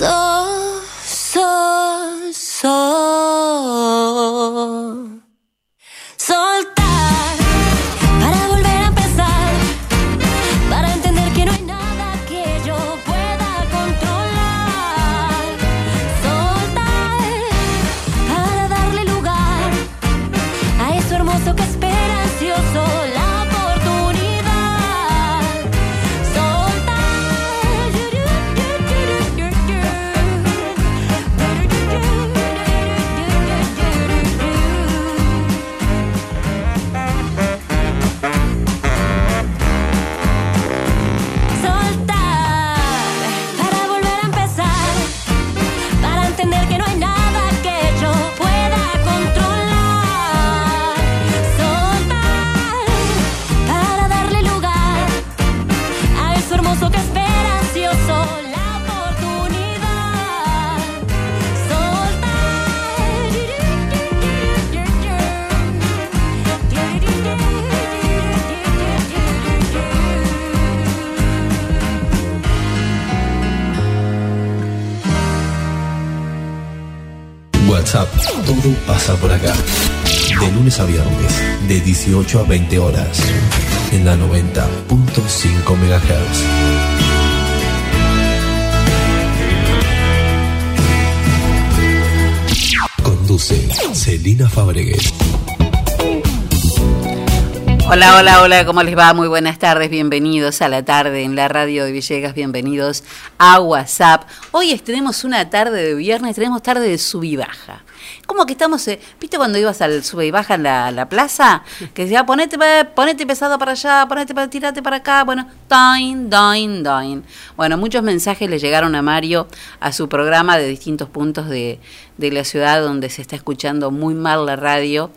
So, por acá. De lunes a viernes, de 18 a 20 horas, en la 90.5 MHz. Conduce Celina Fabregues. Hola, hola, hola, ¿cómo les va? Muy buenas tardes, bienvenidos a la tarde en la radio de Villegas, bienvenidos a WhatsApp. Hoy tenemos una tarde de viernes, tenemos tarde de sub y baja. Como que estamos, eh, ¿viste cuando ibas al sube y baja en la, la plaza? Que decía, ponete, ponete pesado para allá, ponete para, tirate para acá, bueno, doin, doin, doin. Bueno, muchos mensajes le llegaron a Mario a su programa de distintos puntos de, de la ciudad donde se está escuchando muy mal la radio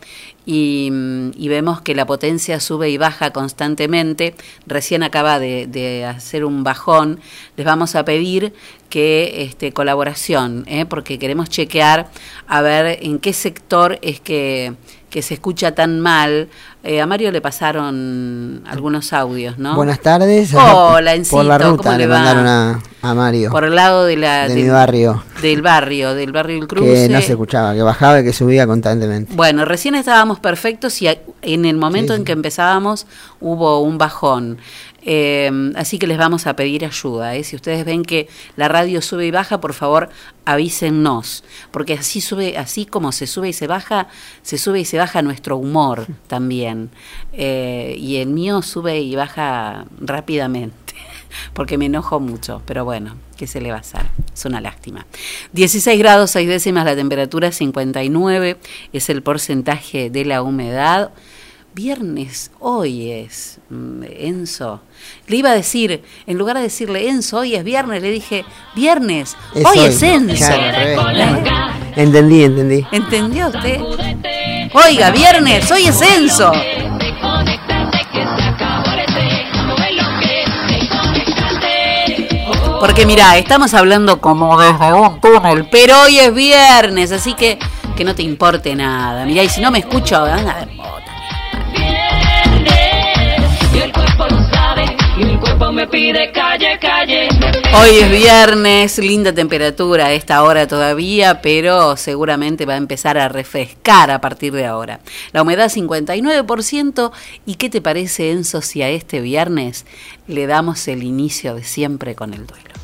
y, mm, vemos que la potencia sube y baja constantemente. Recién acaba de hacer un bajón. Les vamos a pedir que este, colaboración, ¿eh? porque queremos chequear a ver en qué sector es que, que se escucha tan mal. Eh, a Mario le pasaron algunos audios, ¿no? Buenas tardes. Hola, Encito, Por la ¿cómo ruta le le va? mandaron a, a Mario. Por el lado de la de del, mi barrio. del barrio, del barrio del Cruce. Que no se escuchaba, que bajaba y que subía constantemente. Bueno, recién estábamos perfectos y en el momento Sí, en que empezábamos hubo un bajón. Eh, así que les vamos a pedir ayuda. ¿eh? Si ustedes ven que la radio sube y baja, por favor avísennos, porque así sube, así como se sube y se baja, se sube y se baja nuestro humor también. Eh, y el mío sube y baja rápidamente, porque me enojo mucho, pero bueno, ¿qué se le va a hacer? Es una lástima. 16 grados 6 décimas la temperatura, 59 es el porcentaje de la humedad. Viernes, hoy es, mm, Enzo. Le iba a decir, en lugar de decirle Enzo, hoy es viernes, le dije, viernes, Es hoy hoy. es Enzo. Claro. ¿Eh? Entendí, entendí. ¿Entendió usted? Oiga, viernes, hoy es Enzo. Porque mira, estamos hablando como desde un túnel, pero hoy es viernes, así que que no te importe nada. Mirá, y si no me escucho, anda de mota. Cuerpo me pide calle, calle. Hoy es viernes, linda temperatura a esta hora todavía, pero seguramente va a empezar a refrescar a partir de ahora. La humedad 59%. ¿Y qué te parece, Enzo, si a este viernes le damos el inicio de siempre con el duelo?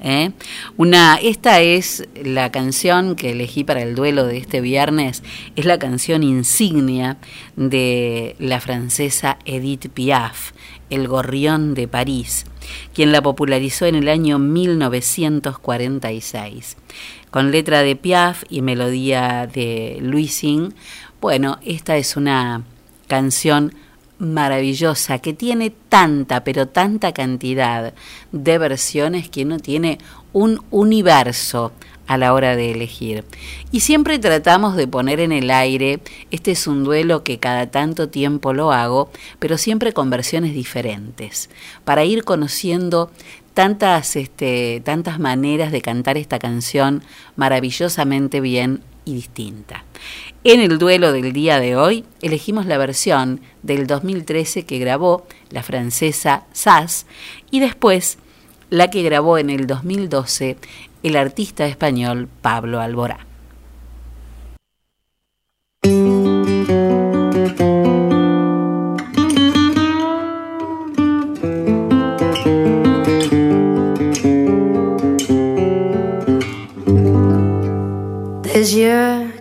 ¿Eh? Una, esta es la canción que elegí para el duelo de este viernes, es la canción insignia de la francesa Edith Piaf, El Gorrión de París, quien la popularizó en el año 1946. Con letra de Piaf y melodía de Louisin, bueno, esta es una canción maravillosa que tiene tanta, pero tanta cantidad de versiones que uno tiene un universo a la hora de elegir. Y siempre tratamos de poner en el aire, este es un duelo que cada tanto tiempo lo hago, pero siempre con versiones diferentes, para ir conociendo tantas, este, tantas maneras de cantar esta canción maravillosamente bien y distinta. En el duelo del día de hoy elegimos la versión del 2013 que grabó la francesa Sass y después la que grabó en el 2012 el artista español Pablo Alborá.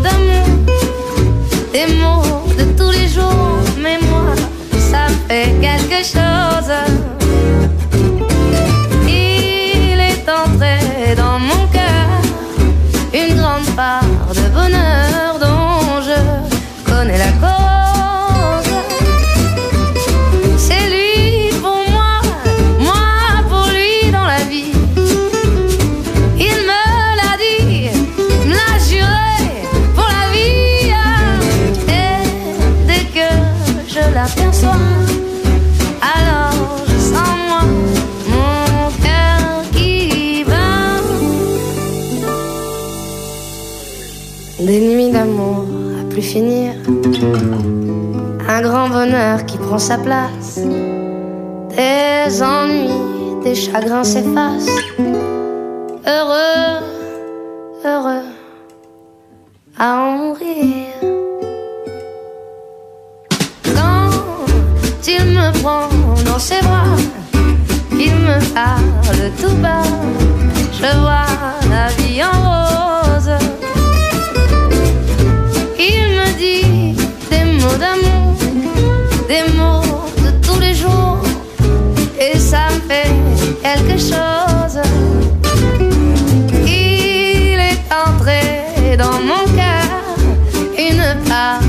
D'amour, des mots de tous les jours, mais moi, ça fait quelque chose. Il est entré dans mon cœur une grande part de bonheur dont je connais la cause. Des nuits d'amour à plus finir, un grand bonheur qui prend sa place. Des ennuis, des chagrins s'effacent. Heureux, heureux à en mourir. Quand il me prend dans ses bras, il me parle tout bas. Je vois la vie en rose. D'amour, des mots de tous les jours, et ça me fait quelque chose. Il est entré dans mon cœur une part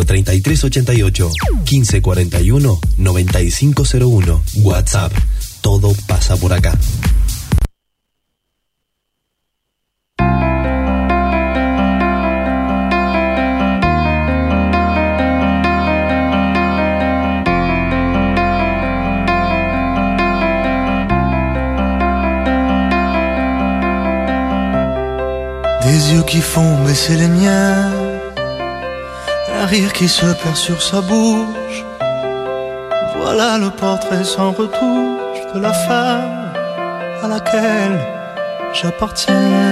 03388 1541 9501 WhatsApp. Todo pasa por acá. Qui se perd sur sa bouche. Voilà le portrait sans retouche de la femme à laquelle j'appartiens.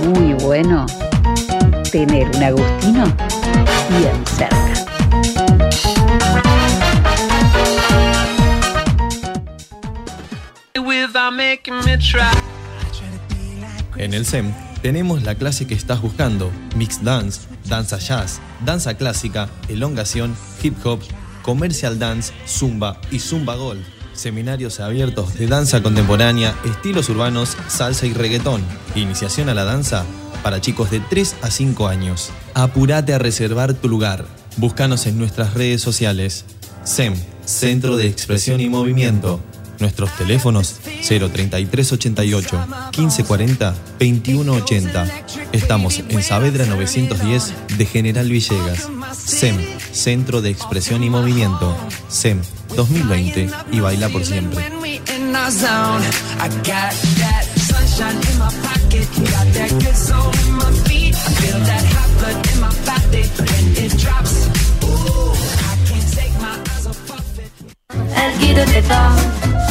bueno tener un Agustino bien cerca. En el SEM tenemos la clase que estás buscando, Mix Dance, Danza Jazz, Danza Clásica, Elongación, Hip Hop, Commercial Dance, Zumba y Zumba Gold. Seminarios abiertos de danza contemporánea, estilos urbanos, salsa y reggaetón. Iniciación a la danza para chicos de 3 a 5 años. Apúrate a reservar tu lugar. Búscanos en nuestras redes sociales. SEM, Centro de Expresión y Movimiento. Nuestros teléfonos 03388 1540 2180. Estamos en Saavedra 910 de General Villegas. SEM, Centro de Expresión y Movimiento. SEM 2020 y baila por siempre. Sunshine in my pocket, got that good soul in my feet. I feel that hot blood in my body when it drops. Ooh, I can't take my eyes off of it. Elle guide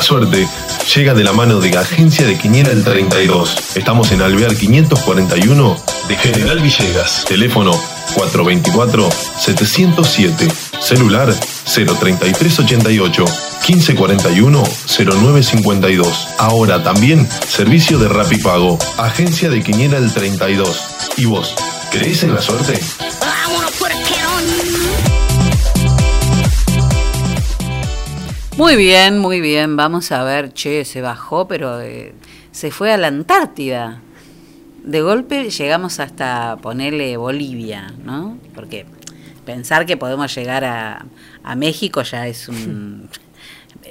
La suerte llega de la mano de Agencia de Quiniela el 32. Estamos en Alvear 541 de General Villegas. Teléfono 424-707. Celular 03388 1541 0952. Ahora también servicio de Rapipago. Agencia de Quiniela el 32. ¿Y vos? ¿Crees en la suerte? Muy bien, muy bien. Vamos a ver, che, se bajó, pero eh, se fue a la Antártida. De golpe llegamos hasta ponerle Bolivia, ¿no? Porque pensar que podemos llegar a, a México ya es un...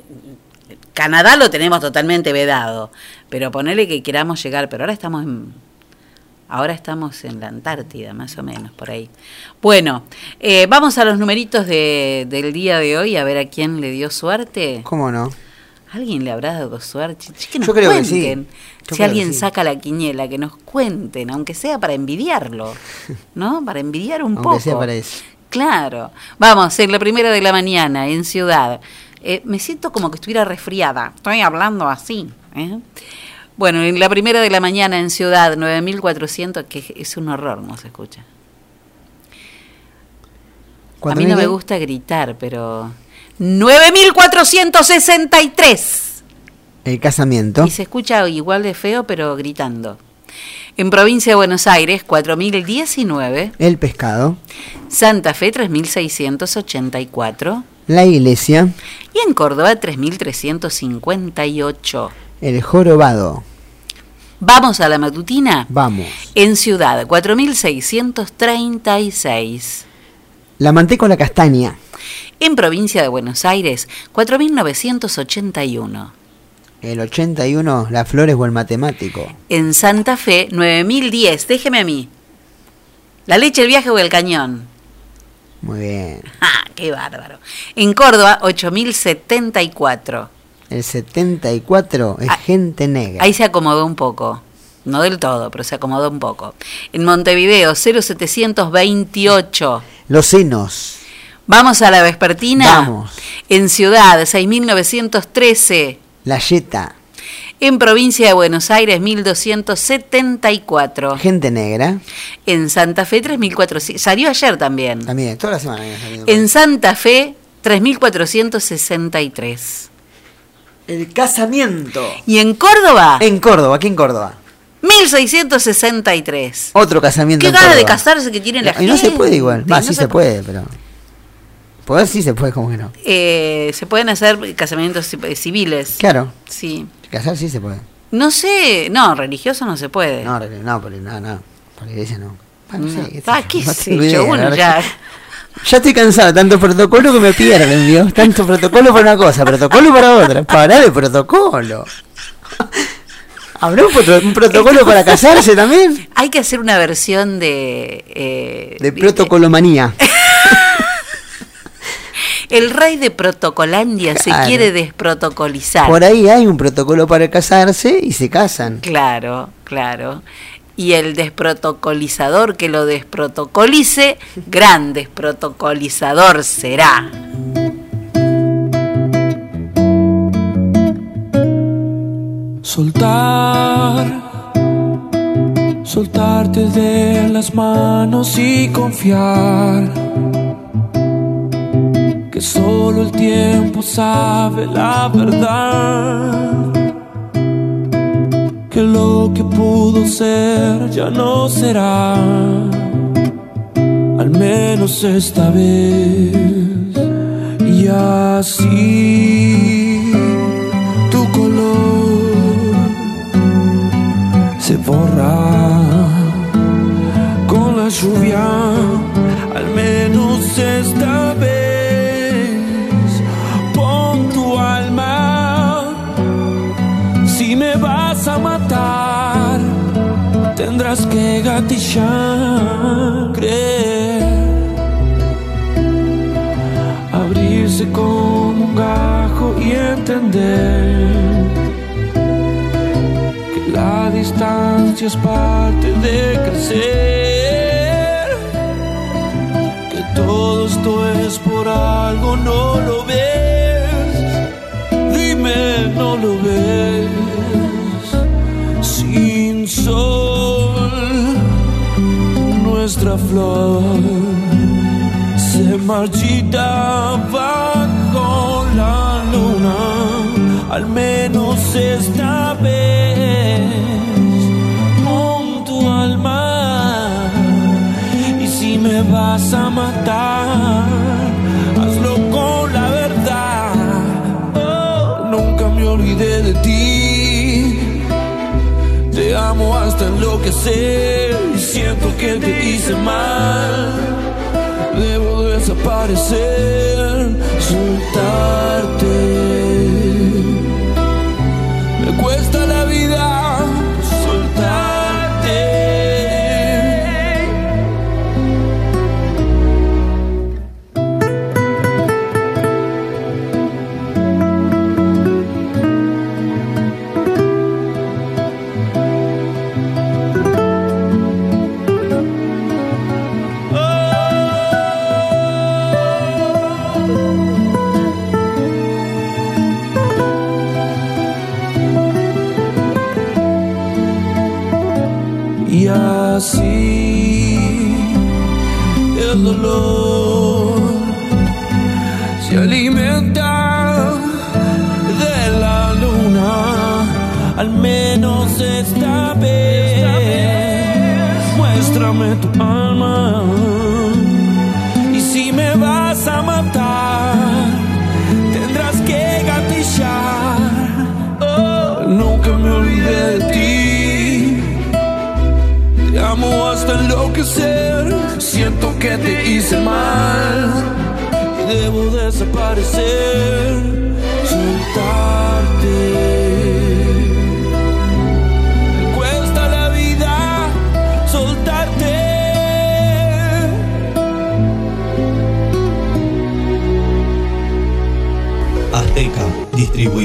Canadá lo tenemos totalmente vedado, pero ponerle que queramos llegar, pero ahora estamos en, ahora estamos en la Antártida, más o menos, por ahí. Bueno, eh, vamos a los numeritos de, del día de hoy, a ver a quién le dio suerte. ¿Cómo no? ¿Alguien le habrá dado suerte? Che, que nos Yo creo que sí. Yo si creo alguien que sí. saca la quiniela, que nos cuenten, aunque sea para envidiarlo, ¿no? Para envidiar un Aunque poco. sea para eso. Claro. Vamos, en la primera de la mañana, en Ciudad. Eh, me siento como que estuviera resfriada. Estoy hablando así. ¿eh? Bueno, en la primera de la mañana en Ciudad, 9400, que es un horror, no se escucha. A ¿Cuánto mí no me gusta gritar, pero... 9463. El casamiento. Y se escucha igual de feo, pero gritando. En provincia de Buenos Aires, 4019. El pescado. Santa Fe, 3684. La iglesia. Y en Córdoba, 3358. El jorobado. Vamos a la matutina. Vamos. En Ciudad, 4636. La manteca o la castaña. En provincia de Buenos Aires, 4981. El 81, las flores o el matemático. En Santa Fe, 9010. Déjeme a mí. La leche, el viaje o el cañón. Muy bien. ¡Ah, qué bárbaro! En Córdoba, 8074. El 74 es gente negra. Ahí se acomodó un poco. No del todo, pero se acomodó un poco. En Montevideo, 0728. Los senos. Vamos a la vespertina. Vamos. En Ciudad, 6913. La yeta. En provincia de Buenos Aires, 1274. Gente negra. En Santa Fe, 3400. Salió ayer también. También, toda la semana. En Santa Fe, 3463. El casamiento. Y en Córdoba, En Córdoba, aquí en Córdoba. 1663. Otro casamiento Qué ganas de casarse que tiene la Y no se puede igual. gente, Va, no sí se se puede, pero. Poder sí se puede, como que no. Eh, se pueden hacer casamientos ci- civiles. Claro. Sí. Casar sí se puede. No sé, no, religioso no se puede. No, no, por, no, no, por la iglesia no. Ah, no sé Ah, qué sé tengo yo, bueno, verdad ya. Ya estoy cansado, tanto protocolo que me pierden, Dios. Tanto protocolo para una cosa, protocolo para otra. Para de protocolo. ¿Habrá un, prot- un protocolo para casarse también? Hay que hacer una versión de... eh, De protocolomanía. El rey de Protocolandia se quiere desprotocolizar. Por ahí hay un protocolo para casarse y se casan. Claro, claro. Y el desprotocolizador que lo desprotocolice, gran desprotocolizador será. Soltar, soltarte de las manos y confiar que solo el tiempo sabe la verdad. Que lo que pudo ser ya no será, al menos esta vez. Y así tu color se borra con la lluvia, al menos esta vez. Tendrás que gatillar, creer, abrirse con un gajo y entender que la distancia es parte de crecer, que todo esto es por algo, no lo ves, dime, no lo ves, sin sol, nuestra flor se marchita bajo la luna, al menos esta vez. Pon tu alma y si me vas a matar, hazlo con la verdad. Oh, nunca me olvidé de ti. Te amo hasta enloquecer siento que te hice mal. Debo desaparecer, soltarte. Desaparecer.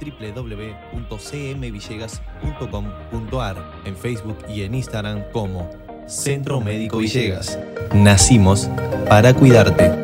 www.cmvillegas.com.ar en Facebook y en Instagram como Centro Médico Villegas. Nacimos para cuidarte.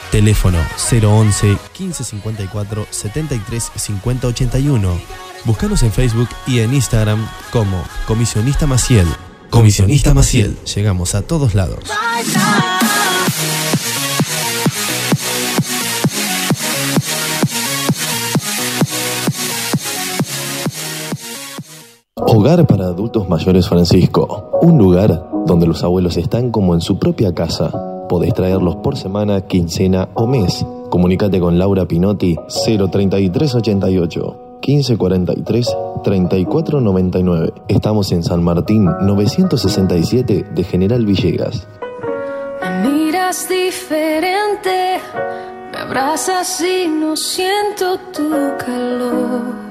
Teléfono 011 1554 73 50 81. Búscanos en Facebook y en Instagram como Comisionista Maciel. Comisionista Maciel. Llegamos a todos lados. Hogar para adultos mayores Francisco. Un lugar donde los abuelos están como en su propia casa. Podés traerlos por semana, quincena o mes. Comunícate con Laura Pinotti 03388 1543 3499. Estamos en San Martín 967 de General Villegas. Me miras diferente, me abrazas y no siento tu calor.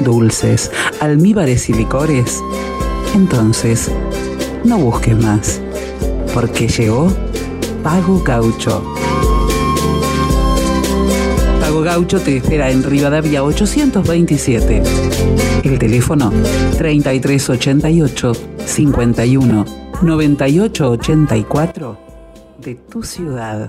dulces, almíbares y licores, entonces no busques más, porque llegó Pago Gaucho. Pago Gaucho te espera en Rivadavia 827. El teléfono 3388 51 9884 de tu ciudad.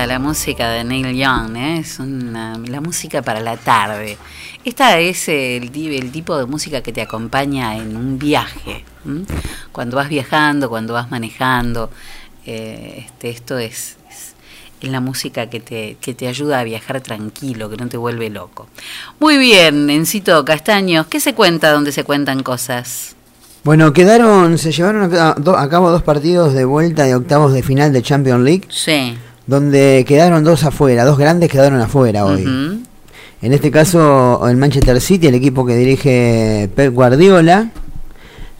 Linda la música de Neil Young, ¿eh? es una, la música para la tarde. Esta es el, ti- el tipo de música que te acompaña en un viaje. ¿m? Cuando vas viajando, cuando vas manejando, eh, este, esto es, es- la música que te, que te ayuda a viajar tranquilo, que no te vuelve loco. Muy bien, Encito Castaños, ¿qué se cuenta donde se cuentan cosas? Bueno, quedaron, se llevaron a, a cabo dos partidos de vuelta de octavos de final de Champions League, Sí. Donde quedaron dos afuera, dos grandes quedaron afuera hoy. En este caso, el Manchester City, el equipo que dirige Pep Guardiola,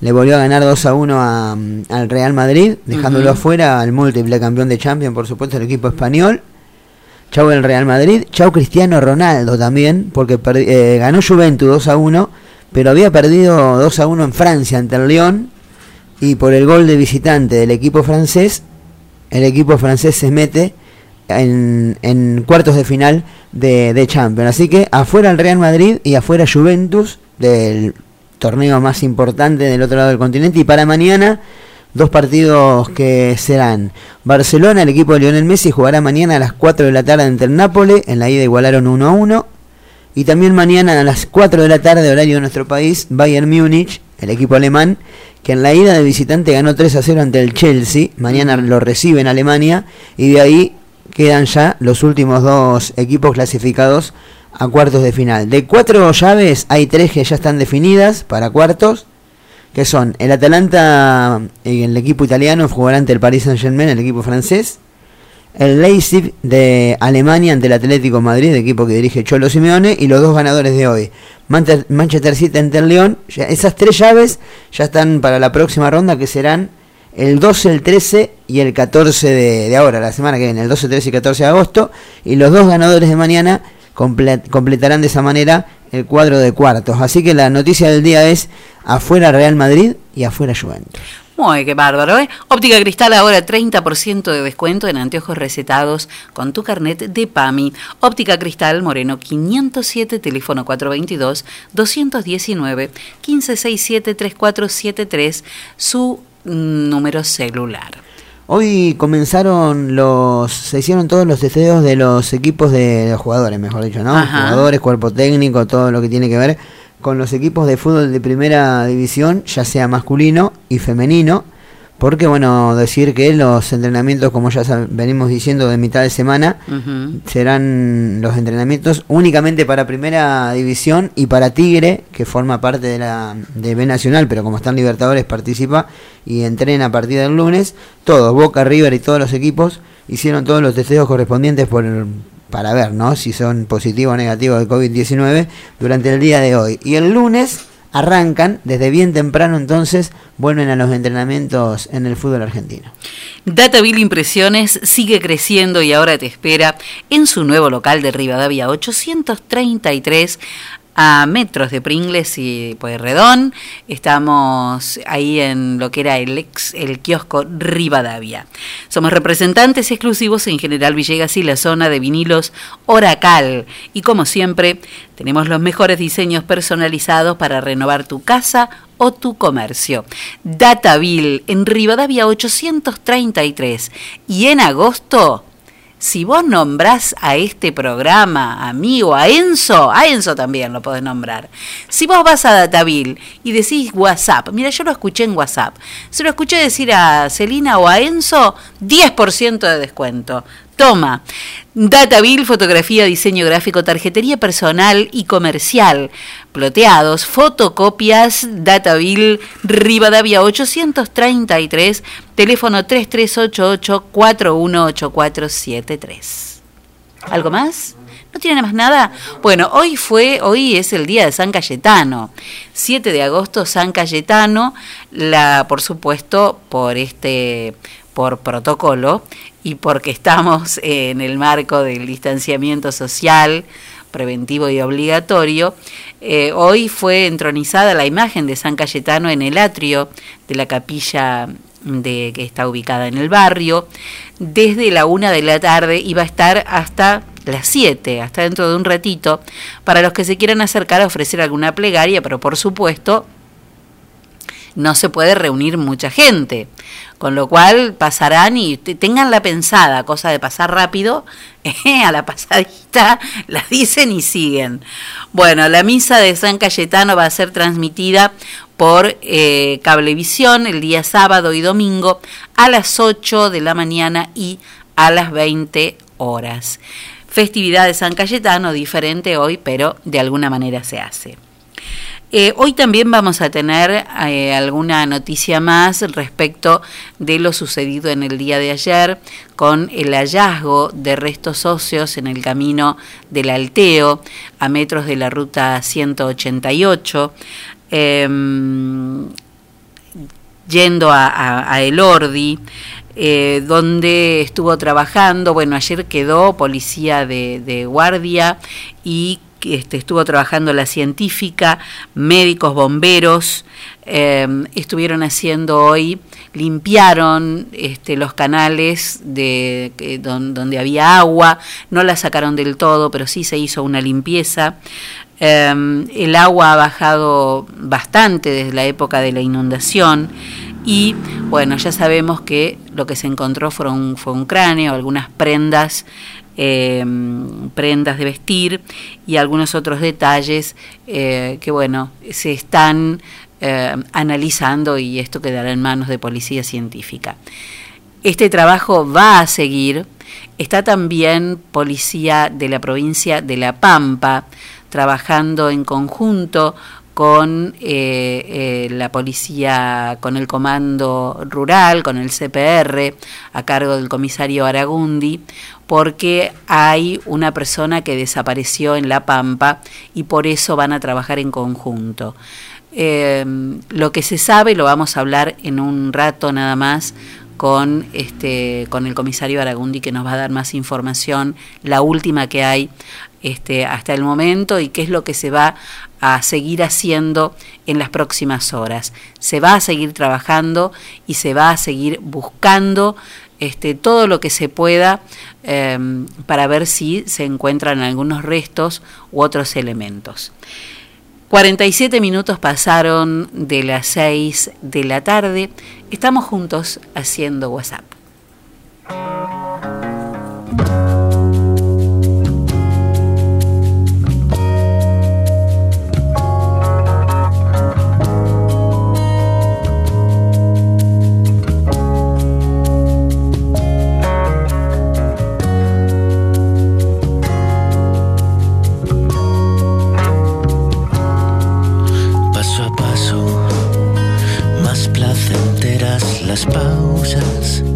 le volvió a ganar 2 a 1 a, mm, al Real Madrid, dejándolo afuera al múltiple campeón de Champions, por supuesto, el equipo español. Chau el Real Madrid, chau Cristiano Ronaldo también, porque eh, ganó Juventus 2 a 1, pero había perdido 2 a 1 en Francia ante el Lyon, y por el gol de visitante del equipo francés, el equipo francés se mete en, cuartos de final de, de Champions. Así que afuera el Real Madrid y afuera Juventus del torneo más importante del otro lado del continente. Y para mañana, dos partidos que serán Barcelona, el equipo de Lionel Messi, jugará mañana a las 4 de la tarde ante el Nápoles. En la ida igualaron 1 a 1. Y también mañana a las 4 de la tarde, horario de nuestro país, Bayern Múnich, el equipo alemán, que en la ida de visitante ganó 3 a 0 ante el Chelsea. Mañana lo recibe en Alemania y de ahí quedan ya los últimos dos equipos clasificados a cuartos de final. De cuatro llaves hay tres que ya están definidas para cuartos que son el Atalanta, eh, el equipo italiano, jugará ante el Paris Saint-Germain, el equipo francés. El Leipzig de Alemania ante el Atlético Madrid, equipo que dirige Cholo Simeone, y los dos ganadores de hoy, Manchester City ante el León. Esas tres llaves ya están para la próxima ronda, que serán el 12, el 13 y el 14 de, ahora, la semana que viene, el 12, 13 y 14 de agosto. Y los dos ganadores de mañana comple- completarán de esa manera el cuadro de cuartos. Así que la noticia del día es afuera Real Madrid y afuera Juventus. Muy, qué bárbaro, ¿eh? Óptica Cristal ahora 30% de descuento en anteojos recetados con tu carnet de PAMI. Óptica Cristal Moreno 507, teléfono 422-219 1567-3473, su mm, número celular. Hoy comenzaron los, se hicieron todos los testeos de los equipos de los jugadores, mejor dicho, ¿no? Ajá. Jugadores, cuerpo técnico, todo lo que tiene que ver con los equipos de fútbol de primera división, ya sea masculino y femenino, porque bueno, decir que los entrenamientos, como ya venimos diciendo de mitad de semana, serán los entrenamientos únicamente para primera división y para Tigre, que forma parte de la de B Nacional, pero como están Libertadores participa y entrena a partir del lunes. Todos, Boca, River y todos los equipos hicieron todos los testeos correspondientes por para ver, ¿no? Si son positivos o negativos de COVID-19 durante el día de hoy. Y el lunes arrancan desde bien temprano entonces vuelven a los entrenamientos en el fútbol argentino. Dataville Impresiones sigue creciendo y ahora te espera en su nuevo local de Rivadavia 833 a metros de Pringles y Pueyrredón. Estamos ahí en lo que era el ex el kiosco Rivadavia. Somos representantes exclusivos en General Villegas y la zona de vinilos Oracal y como siempre tenemos los mejores diseños personalizados para renovar tu casa o tu comercio. Dataville en Rivadavia 833 y en agosto si vos nombrás a este programa, a mí o a Enzo, a Enzo también lo podés nombrar. Si vos vas a Dataville y decís WhatsApp, mira, yo lo escuché en WhatsApp, se lo escuché decir a Celina o a Enzo, 10% de descuento. Toma, Dataville, fotografía, diseño gráfico, tarjetería personal y comercial, ploteados, fotocopias, Dataville, Rivadavia 833, teléfono 3388-418473. ¿Algo más? ¿No tiene más nada? Bueno, hoy fue, hoy es el día de San Cayetano. 7 de agosto, San Cayetano, la, por supuesto, por este, por protocolo y porque estamos en el marco del distanciamiento social preventivo y obligatorio, eh, hoy fue entronizada la imagen de San Cayetano en el atrio de la capilla de, que está ubicada en el barrio. Desde la una de la tarde iba a estar hasta las 7, hasta dentro de un ratito, para los que se quieran acercar a ofrecer alguna plegaria, pero por supuesto no se puede reunir mucha gente. Con lo cual pasarán y te- tengan la pensada, cosa de pasar rápido, eh, a la pasadita, la dicen y siguen. Bueno, la misa de San Cayetano va a ser transmitida por eh, Cablevisión el día sábado y domingo a las 8 de la mañana y a las 20 horas. Festividad de San Cayetano, diferente hoy, pero de alguna manera se hace. Eh, hoy también vamos a tener eh, alguna noticia más respecto de lo sucedido en el día de ayer con el hallazgo de restos óseos en el camino del Alteo a metros de la ruta 188. em, yendo a, a- a Elordi, eh, donde estuvo trabajando, bueno, ayer quedó policía de, de guardia y que, este, estuvo trabajando la científica, médicos, bomberos, eh, estuvieron haciendo hoy, limpiaron este, los canales de, donde había agua, no la sacaron del todo, pero sí se hizo una limpieza. Eh, el agua ha bajado bastante desde la época de la inundación y bueno, ya sabemos que lo que se encontró fue un, fue un cráneo, algunas prendas, eh, prendas de vestir y algunos otros detalles eh, que bueno, se están eh, analizando y esto quedará en manos de policía científica. Este trabajo va a seguir. Está también policía de la provincia de La Pampa trabajando en conjunto con eh, eh, la policía, con el comando rural, con el CPR, a cargo del comisario Aragundi, porque hay una persona que desapareció en La Pampa y por eso van a trabajar en conjunto. Eh, lo que se sabe lo vamos a hablar en un rato nada más con este con el comisario Aragundi que nos va a dar más información, la última que hay este, hasta el momento y qué es lo que se va a seguir haciendo en las próximas horas. Se va a seguir trabajando y se va a seguir buscando este, todo lo que se pueda eh, para ver si se encuentran algunos restos u otros elementos. 47 minutos pasaron de las 6 de la tarde. Estamos juntos haciendo WhatsApp. Placenteras las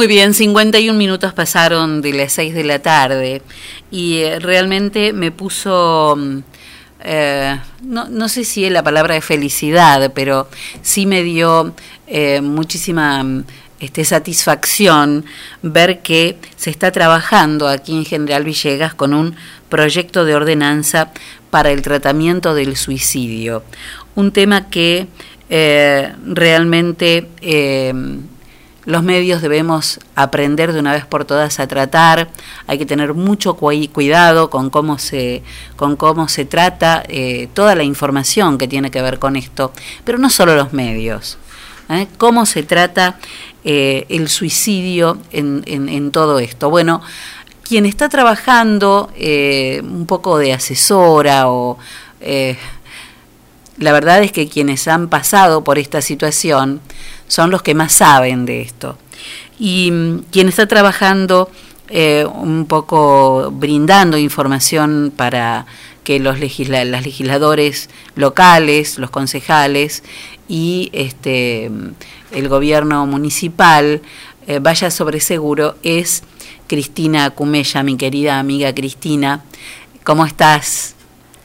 Muy bien, 51 minutos pasaron de las 6 de la tarde y eh, realmente me puso mm, eh, no, no sé si es la palabra de felicidad, pero sí me dio eh, muchísima mm, este, satisfacción ver que se está trabajando aquí en General Villegas con un proyecto de ordenanza para el tratamiento del suicidio. Un tema que realmente los medios debemos aprender de una vez por todas a tratar. Hay que tener mucho cui- cuidado con cómo se, con cómo se trata eh, toda la información que tiene que ver con esto, pero no solo los medios. ¿eh? ¿Cómo se trata eh, el suicidio en, en- todo esto? Bueno, quien está trabajando un poco de asesora o... la verdad es que quienes han pasado por esta situación son los que más saben de esto. Y mm, quien está trabajando eh, un poco brindando información para que los legisla las legisladores locales, los concejales y este mm, el gobierno municipal eh, vaya sobre seguro es Cristina Cumella, mi querida amiga Cristina. ¿Cómo estás?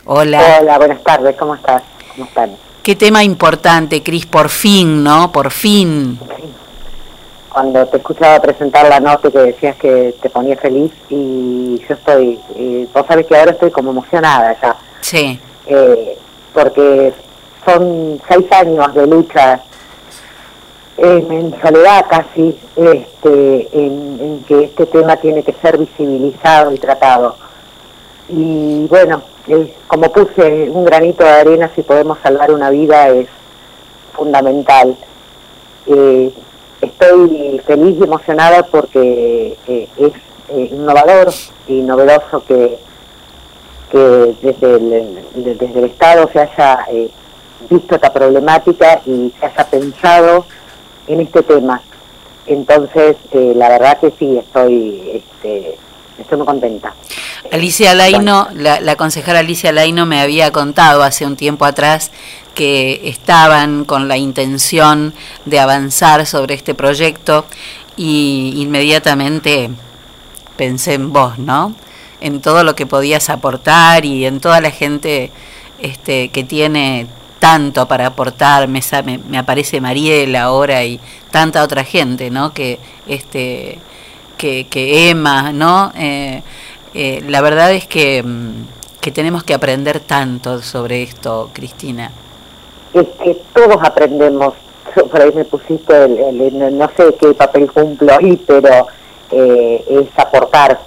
Hola. Hola, buenas tardes, ¿cómo estás? Qué tema importante, Cris, por fin, ¿no? Por fin. Cuando te escuchaba presentar la nota que decías que te ponía feliz y yo estoy, eh, vos sabés que ahora estoy como emocionada ya, Sí. eh, porque son seis años de lucha eh, en soledad casi, este, en, en que este tema tiene que ser visibilizado y tratado. Y bueno, eh, como puse un granito de arena, si podemos salvar una vida es fundamental. Eh, estoy feliz y emocionada porque eh, es eh, innovador y novedoso que, que desde el, desde el Estado se haya visto esta problemática y se haya pensado en este tema. Entonces, la verdad que sí, estoy, este, estoy muy contenta. Alicia Laino, la, la concejala Alicia Laino me había contado hace un tiempo atrás que estaban con la intención de avanzar sobre este proyecto y inmediatamente pensé en vos, ¿no? En todo lo que podías aportar y en toda la gente este, que tiene tanto para aportar, me, me, me aparece Mariela ahora y tanta otra gente, ¿no? Que este que, que Emma, ¿no? Eh, eh, la verdad es que, mm, que tenemos que aprender tanto sobre esto, Cristina. es que todos aprendemos, por ahí me pusiste, el, el- el- no sé qué papel cumplo ahí, pero eh, es aportar,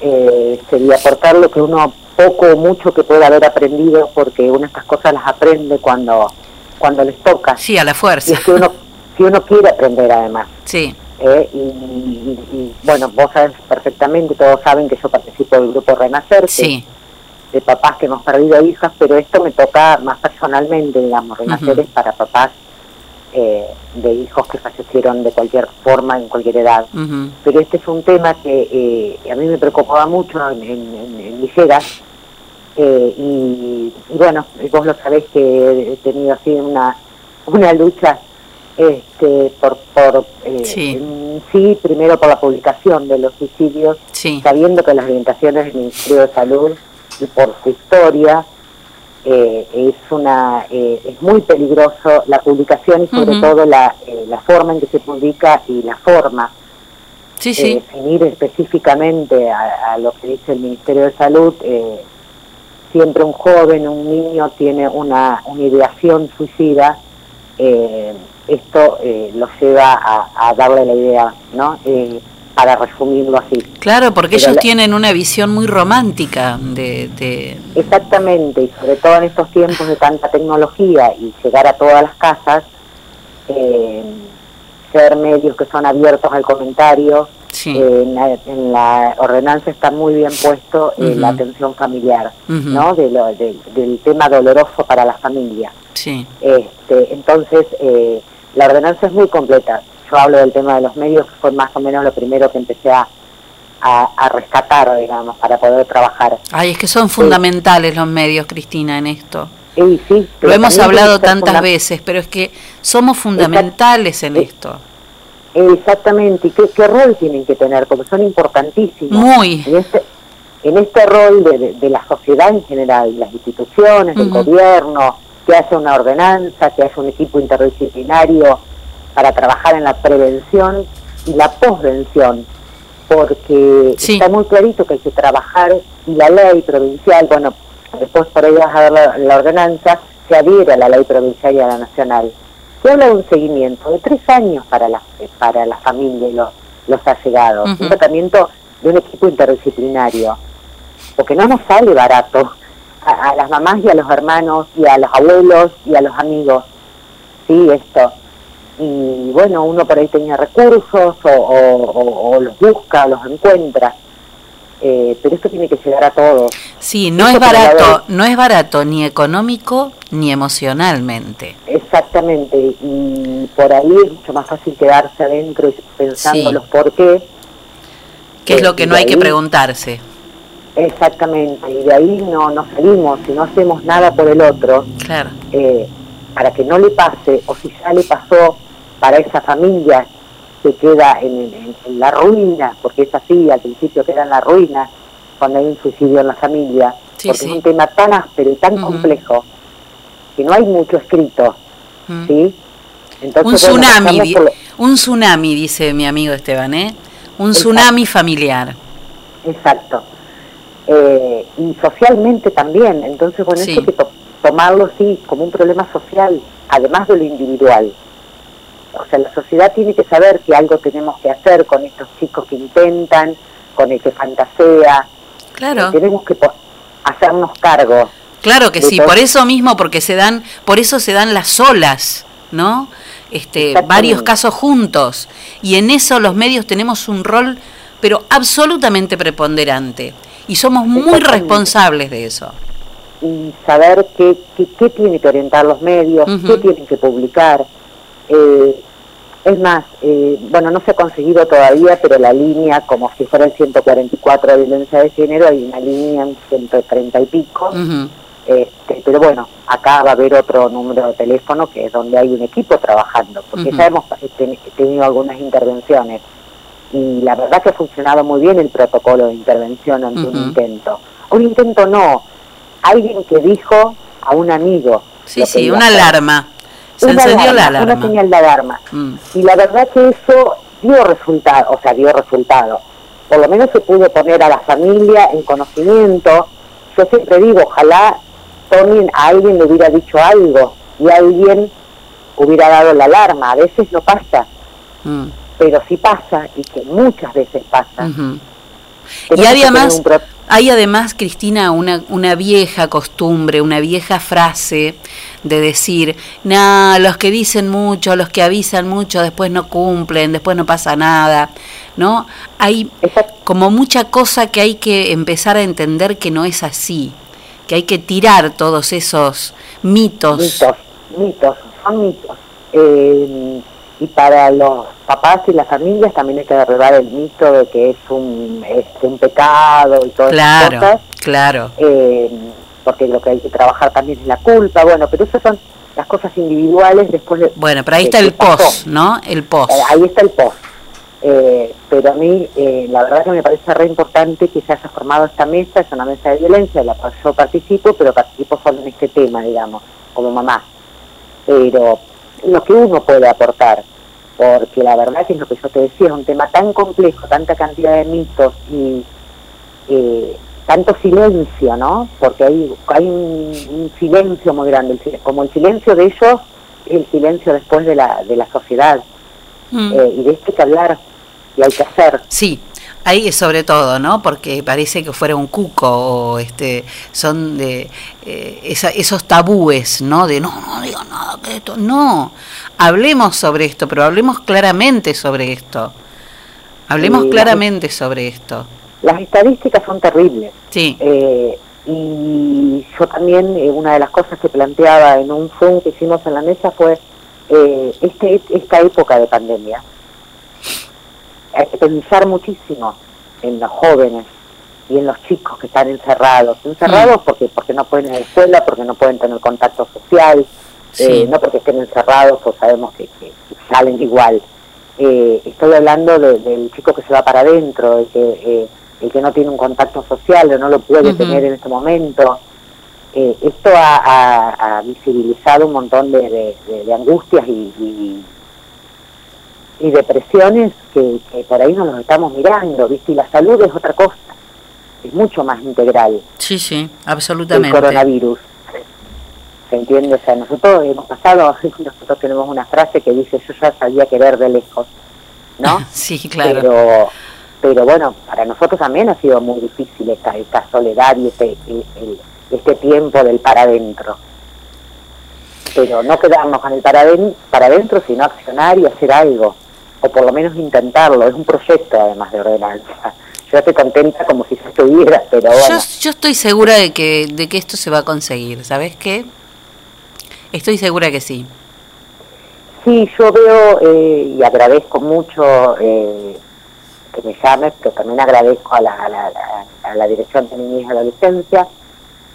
eh, sería aportar lo que uno poco o mucho que pueda haber aprendido, porque uno estas cosas las aprende cuando, cuando les toca. Sí, a la fuerza. Y es que uno, si uno quiere aprender además. Sí. Eh, y, y- y, bueno, vos sabes perfectamente, todos saben que yo participo del grupo Renacer, Sí. de papás que hemos perdido hijas, pero esto me toca más personalmente, digamos, Renacer es para papás eh, de hijos que fallecieron de cualquier forma, en cualquier edad. Pero este es un tema que eh, a mí me preocupaba mucho en, en, en- en Villegas, eh, y, y bueno, vos lo sabés que he tenido así una, una lucha este, por, por eh, Sí. primero por la publicación de los suicidios, Sí. sabiendo que las orientaciones del Ministerio de Salud y por su historia eh, es una eh, es muy peligroso la publicación y sobre todo la, eh, la forma en que se publica y la forma Sí, eh, sí. definir específicamente a, a lo que dice el Ministerio de Salud, eh, siempre un joven, un niño tiene una, una ideación suicida, eh, esto eh, lo lleva a, a darle la idea, ¿no? Eh, para resumirlo así. Claro, porque Pero ellos la- tienen una visión muy romántica de... de- Exactamente, y sobre todo en estos tiempos de tanta tecnología y llegar a todas las casas, eh, ser medios que son abiertos al comentario, Sí. eh, en, la, en la ordenanza está muy bien puesto eh, la atención familiar. ¿no? De lo- de- del tema doloroso para la familia. Sí. Este, entonces, eh, la ordenanza es muy completa. Yo hablo del tema de los medios, fue más o menos lo primero que empecé a, a, a rescatar, digamos, para poder trabajar. Ay, es que son fundamentales los medios, Cristina, en esto. Sí, sí, Lo hemos hablado tantas veces, pero es que somos fundamentales en esto. Exactamente, ¿y qué, qué rol tienen que tener? Porque son importantísimos. Muy. En este, en este rol de, de- de la sociedad en general, las instituciones, el Ujú. gobierno, que haya una ordenanza, que haya un equipo interdisciplinario para trabajar en la prevención y la posvención, porque está muy clarito que hay que trabajar y la ley provincial, bueno, después por ahí vas a ver la, la ordenanza, se adhiere a la ley provincial y a la nacional. Se habla de un seguimiento de tres años para la, para la familia y los, los allegados, un tratamiento de un equipo interdisciplinario, porque no nos sale barato a, a las mamás y a los hermanos y a los abuelos y a los amigos, sí, esto. Y bueno, uno por ahí tenía recursos o, o- o- o los busca, los encuentra, Eh, pero esto tiene que llegar a todos. Sí, no Esto es barato, no es barato ni económico ni emocionalmente. Exactamente, y por ahí es mucho más fácil quedarse adentro y pensando Sí. los por qué. Que es Eh, lo que y no hay que preguntarse. Exactamente, y de ahí no, no salimos, si no hacemos nada por el otro, Claro. eh, para que no le pase, o si ya le pasó para esa familia que queda en, en- en la ruina, porque es así, al principio queda en la ruina cuando hay un suicidio en la familia, Sí, porque sí. es un tema tan áspero y tan complejo que no hay mucho escrito. ¿sí? Entonces, un bueno, tsunami, por un tsunami, dice mi amigo Esteban, ¿eh? Un tsunami familiar. Exacto. Eh, y socialmente también. Entonces, bueno, Sí. esto hay que to- tomarlo, sí, como un problema social, además de lo individual. O sea, la sociedad tiene que saber que algo tenemos que hacer con estos chicos que intentan, con el que fantasea. Claro. Eh, tenemos que hacernos cargo. Claro que sí, todo- por eso mismo, porque se dan, por eso se dan las olas, ¿no? Este, varios casos juntos. Y en eso los medios tenemos un rol, pero absolutamente preponderante. Y somos muy responsables de eso. y saber qué, qué, qué tiene que orientar los medios, qué tienen que publicar. Eh, es más, eh, bueno, no se ha conseguido todavía, pero la línea, como si fuera el 144 de violencia de género, hay una línea en 130 y pico. Este, pero bueno, acá va a haber otro número de teléfono que es donde hay un equipo trabajando, porque Ujú. ya hemos ten- tenido algunas intervenciones y la verdad que ha funcionado muy bien el protocolo de intervención ante un intento. Un intento no, alguien que dijo a un amigo. Sí, sí, una alarma. Se Una encendió la alarma, alarma. Una señal de alarma. Mm. Y la verdad que eso dio resultado, o sea, dio resultado. Por lo menos se pudo poner a la familia en conocimiento. Yo siempre digo, ojalá Tony a alguien le hubiera dicho algo y alguien hubiera dado la alarma. A veces no pasa, Mm. Pero sí pasa y que muchas veces pasa. Y además, pro- hay además, Cristina, una, una vieja costumbre, una vieja frase de decir, no, los que dicen mucho, los que avisan mucho, después no cumplen, después no pasa nada, ¿no? Hay como mucha cosa que hay que empezar a entender que no es así, que hay que tirar todos esos mitos. mitos, mitos, son mitos. Eh, y para los papás y las familias también hay que derribar el mito de que es un, este, un pecado y todas Claro, esas cosas. claro. eh, porque lo que hay que trabajar también es la culpa, bueno, pero esas son las cosas individuales después de... Bueno, pero ahí está el pasó. post, ¿no? El post. Eh, ahí está el post. Eh, pero a mí, eh, la verdad que me parece re importante que se haya formado esta mesa, es una mesa de violencia, la cual yo participo, pero participo solo en este tema, digamos, como mamá. Pero lo que uno puede aportar, porque la verdad que es lo que yo te decía, es un tema tan complejo, tanta cantidad de mitos y eh, tanto silencio, ¿no? Porque hay, hay un, un silencio muy grande, el como el silencio de ellos, el silencio después de la, de la sociedad. Mm. Eh, y de esto hay que hablar y hay que hacer. Sí, ahí sobre todo, ¿no? Porque parece que fuera un cuco o este son de eh, esa- esos tabúes, ¿no? De no, no digo nada que esto, no. Hablemos sobre esto, pero hablemos claramente sobre esto. Hablemos claramente sobre esto. Las estadísticas son terribles. Sí. Eh, y yo también, eh, una de las cosas que planteaba en un Zoom que hicimos en la mesa fue eh, este, esta época de pandemia. Hay que pensar muchísimo en los jóvenes y en los chicos que están encerrados. Encerrados porque porque no pueden ir a la escuela, porque no pueden tener contacto social, Sí. eh, no porque estén encerrados, pues sabemos que, que salen igual. Eh, estoy hablando de- del chico que se va para adentro, de que eh, el que no tiene un contacto social o no lo puede tener en este momento. Eh, esto ha, ha- ha visibilizado un montón de, de- de- de angustias y, y- y depresiones que, que por ahí no los estamos mirando, ¿viste? Y la salud es otra cosa, es mucho más integral Sí, sí, el absolutamente. coronavirus. ¿Se entiende? O sea, nosotros hemos pasado, nosotros tenemos una frase que dice, yo ya sabía querer de lejos, ¿no? Sí, claro. Pero, pero bueno, para nosotros también ha sido muy difícil esta, esta soledad y este, el- el- este tiempo del para adentro. Pero no quedarnos con el para adentro, sino accionar y hacer algo, o por lo menos intentarlo. Es un proyecto además de ordenanza. Yo estoy contenta como si se estuviera, pero Yo, bueno. yo estoy segura de que, de que esto se va a conseguir, ¿sabes qué? Estoy segura que sí. Sí, yo veo eh, y agradezco mucho eh, que me llames, pero también agradezco a la, a la, a la- Dirección de Niñez y Adolescencia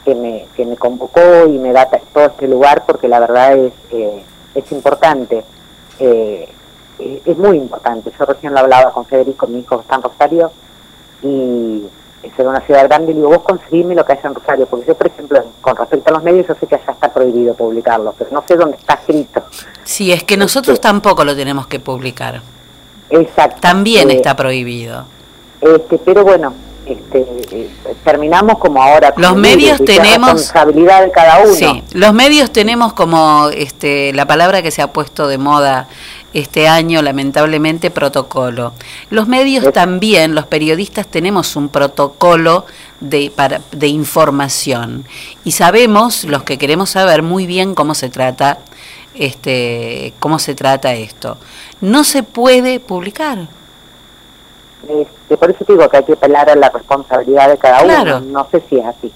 que me, que me convocó y me da todo este lugar porque la verdad es, eh, es importante, eh, eh, es muy importante. Yo recién lo hablaba con Federico, mi hijo está en Rosario, y es en una ciudad grande, y digo, vos conseguime lo que haya en Rosario, porque yo, por ejemplo, con respecto a los medios, yo sé que allá está prohibido publicarlo, pero no sé dónde está escrito. Sí, es que nosotros tampoco lo tenemos que publicar. Exacto. También Eh, está prohibido. Este, pero bueno, este, eh, terminamos como ahora. Los medios tenemos- responsabilidad de cada uno. Sí, los medios tenemos como este, la palabra que se ha puesto de moda este año, lamentablemente, protocolo. Los medios también, los periodistas tenemos un protocolo de, para, de información y sabemos, los que queremos saber muy bien cómo se trata este cómo se trata esto. No se puede publicar. Este, por eso digo que hay que apelar a la responsabilidad de cada Claro. uno. No sé si es así.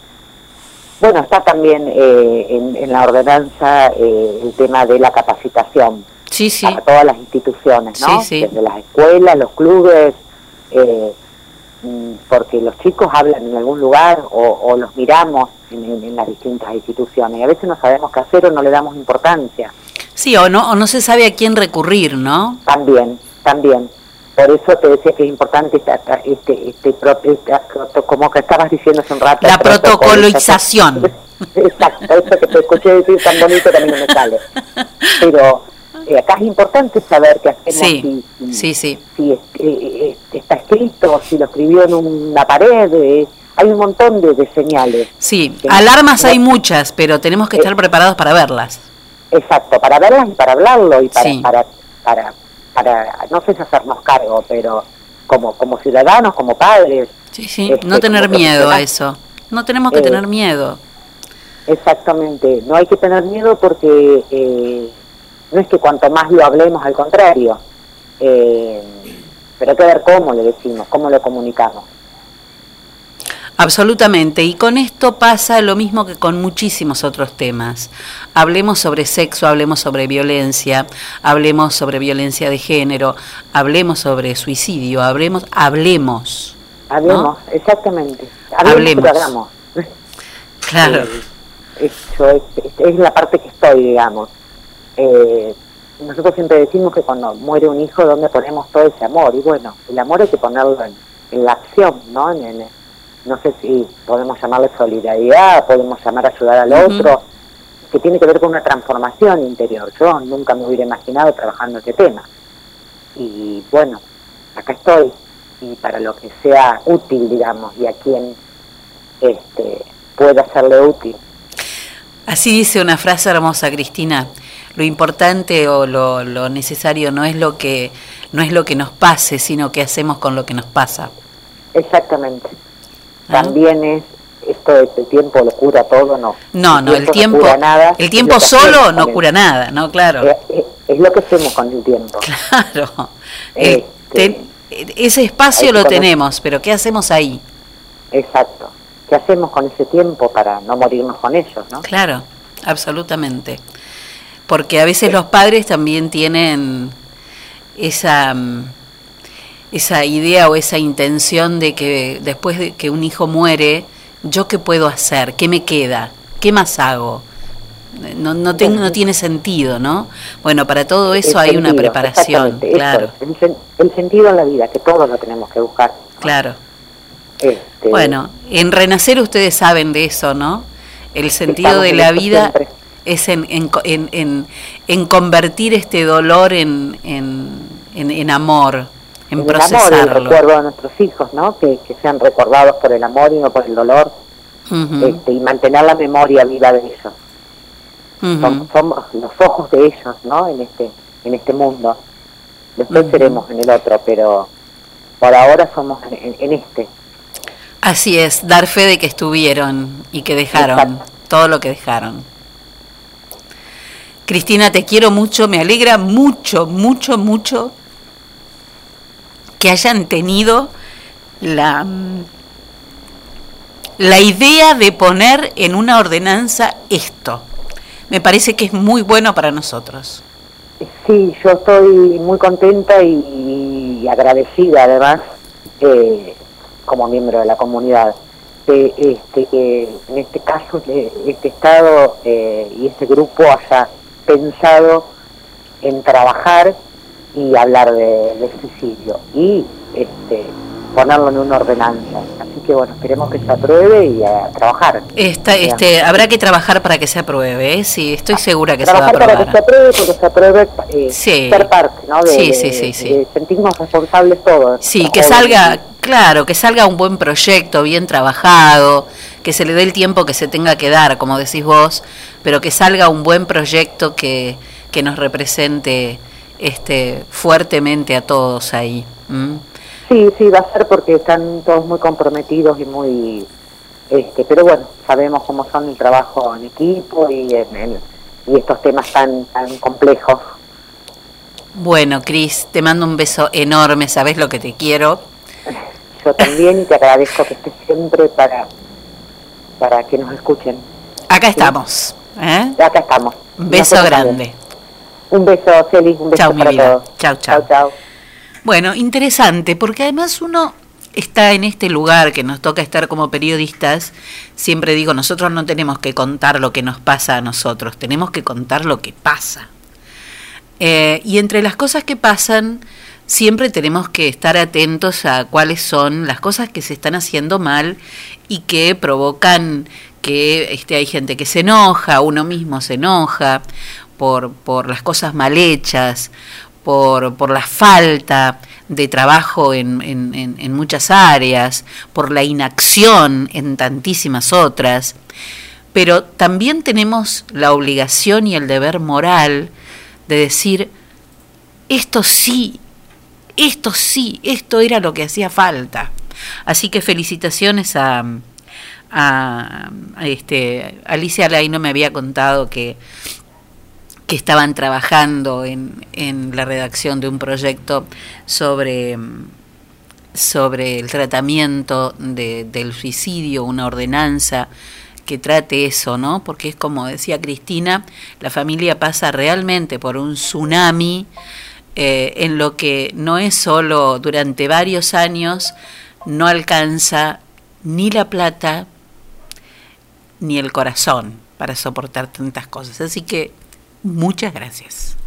Bueno, está también eh, en, en la ordenanza eh, el tema de la capacitación Sí, sí. para todas las instituciones, ¿no? Desde las escuelas, los clubes, eh, mm, porque los chicos hablan en algún lugar o, o los miramos en, en- en las distintas instituciones y a veces no sabemos qué hacer o no le damos importancia. Sí, o no, o no se sabe a quién recurrir, ¿no? También, también. Por eso te decía que es importante esta, este, este, como que estabas diciendo hace un rato. La protocolización. Exacto, eso que te escuché decir tan bonito a no me sale. Pero eh, acá es importante saber qué hacemos Sí, si, sí. si es- eh, eh, está escrito, si lo escribió en una pared. eh, hay un montón de, de señales. Sí, alarmas no- hay muchas, pero tenemos que estar preparados para verlas. Exacto, para verlas y para hablarlo y para, Sí. para, para, para, no sé si hacernos cargo, pero como, como ciudadanos, como padres. Sí, sí, este, no tener como miedo a eso. No tenemos que tener miedo. Exactamente, no hay que tener miedo porque eh, no es que cuanto más lo hablemos, al contrario, eh, pero hay que ver cómo le decimos, cómo lo comunicamos. Absolutamente. Y con esto pasa lo mismo que con muchísimos otros temas. Hablemos sobre sexo, hablemos sobre violencia, hablemos sobre violencia de género, hablemos sobre suicidio, hablemos, hablemos. Hablemos, exactamente. Hablemos. Claro. Eh, Eso es, es- es la parte que estoy, digamos. Eh, nosotros siempre decimos que cuando muere un hijo, ¿dónde ponemos todo ese amor? Y bueno, el amor hay que ponerlo en, en la acción, ¿no? En- en- no sé si podemos llamarle solidaridad, podemos llamar a ayudar al otro, que tiene que ver con una transformación interior. Yo nunca me hubiera imaginado trabajando este tema. Y bueno, acá estoy. Y para lo que sea útil, digamos, y a quien este, pueda serle útil. Así dice una frase hermosa, Cristina. Lo importante o lo, lo necesario no es lo que no es lo que nos pase, sino qué hacemos con lo que nos pasa. Exactamente. ¿Ah? También es esto de el tiempo lo cura todo, no. No, no, el tiempo, cura nada, el tiempo solo no cura nada, ¿no? Claro. Eh, eh, es lo que hacemos con el tiempo. Claro. Este, ten- ese espacio lo tenemos, pero ¿qué hacemos ahí? Exacto. ¿Qué hacemos con ese tiempo para no morirnos con ellos, no? Claro, absolutamente. Porque a veces los padres también tienen esa, mm, esa idea o esa intención de que después de que un hijo muere, ¿yo qué puedo hacer? ¿Qué me queda? ¿Qué más hago? No, no, no tiene sentido, ¿no? Bueno, para todo eso El hay una preparación, eso claro, es, el, el sentido en la vida, que todos lo tenemos que buscar. claro. Este, Bueno, en Renacer ustedes saben de eso, ¿no? El sentido de la vida siempre. Es en, en, en, en- en convertir este dolor en, en, en- en amor, en, el amor, el procesarlo. recuerdo de nuestros hijos, ¿no? Que, que sean recordados por el amor y no por el dolor, este, y mantener la memoria viva de ellos. ujú. Som- somos los ojos de ellos, ¿no? En este, en este mundo. Después Ujú. seremos en el otro, pero por ahora somos en, en este. Así es, dar fe de que estuvieron y que dejaron Exacto. todo lo que dejaron. Cristina, te quiero mucho, me alegra mucho, mucho, mucho que hayan tenido la, mm, la idea de poner en una ordenanza esto. Me parece que es muy bueno para nosotros. Sí, yo estoy muy contenta y, agradecida además eh, como miembro de la comunidad este que en este caso este estado eh, y este grupo haya pensado en trabajar y hablar de, del suicidio y este ponerlo en una ordenanza así que bueno esperemos que se apruebe y a trabajar Esta, este, habrá que trabajar para que se apruebe, ¿eh? sí, estoy segura que se va a trabajar para que aprobar. se apruebe porque se apruebe eh, Sí. ser parte ¿no? de, Sí, de- sí, sí, sí. de sentirnos responsables todos Sí, que jóvenes. salga, claro, que salga un buen proyecto, bien trabajado, que se le dé el tiempo que se tenga que dar, como decís vos, pero que salga un buen proyecto que, que nos represente este fuertemente a todos ahí. Sí, sí, va a ser porque están todos muy comprometidos y muy... este Pero bueno, sabemos cómo son el trabajo en equipo y, en, en- y estos temas tan, tan complejos. Bueno, Cris, te mando un beso enorme, sabes lo que te quiero. Yo también y te agradezco que estés siempre para, para que nos escuchen. Acá estamos. ¿eh? Acá estamos. Un beso Nosotros grande. también. Un beso, Feliz, un beso Chau, mi para vida. todos. Chau, chau. Chau, chau. Bueno, interesante, porque además uno está en este lugar que nos toca estar como periodistas. Siempre digo, nosotros no tenemos que contar lo que nos pasa a nosotros, tenemos que contar lo que pasa. Eh, y entre las cosas que pasan, siempre tenemos que estar atentos a cuáles son las cosas que se están haciendo mal y que provocan que este, hay gente que se enoja, uno mismo se enoja por, por las cosas mal hechas, por, por la falta de trabajo en, en- en- en muchas áreas, por la inacción en tantísimas otras. Pero también tenemos la obligación y el deber moral de decir, esto sí, esto sí, esto era lo que hacía falta. Así que felicitaciones a, a, este, Alicia Laino me había contado que, que estaban trabajando en, en la redacción de un proyecto sobre, sobre el tratamiento de- del suicidio, una ordenanza que trate eso, ¿no? Porque es como decía Cristina, la familia pasa realmente por un tsunami eh, en lo que no es solo durante varios años, no alcanza ni la plata ni el corazón para soportar tantas cosas. Así que muchas gracias.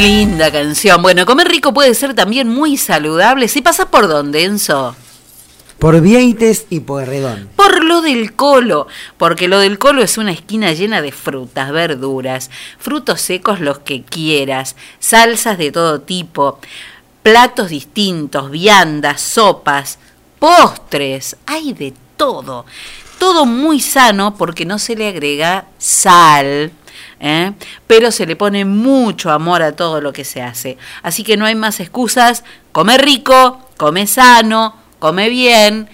Qué linda canción. Bueno, comer rico puede ser también muy saludable. Si pasas por dónde, Enzo? Por Vieites y Pueyrredón. Por lo del colo, porque lo del colo es una esquina llena de frutas, verduras, frutos secos los que quieras, salsas de todo tipo, platos distintos, viandas, sopas, postres, hay de todo. Todo muy sano porque no se le agrega sal, ¿eh? pero se le pone mucho amor a todo lo que se hace. Así que no hay más excusas, come rico, come sano, come bien.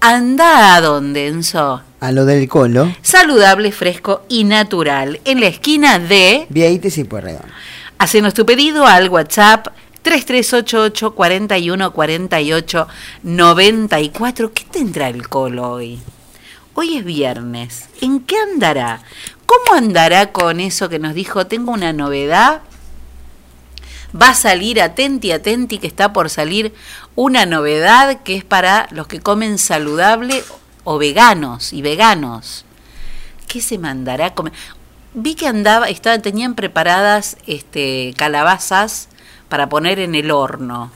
Anda a donde, Enzo. A lo del colo. Saludable, fresco y natural. En la esquina de... Vieites y Pueyrredón. Hacenos tu pedido al WhatsApp 3388 41 48 94. ¿Qué tendrá el colo hoy? Hoy es viernes. ¿En qué andará? ¿Cómo andará con eso que nos dijo? Tengo una novedad. Va a salir, atenti, atenti, que está por salir una novedad que es para los que comen saludable o veganos y veganos. ¿Qué se mandará a comer? Vi que andaba, estaba, tenían preparadas este, calabazas para poner en el horno.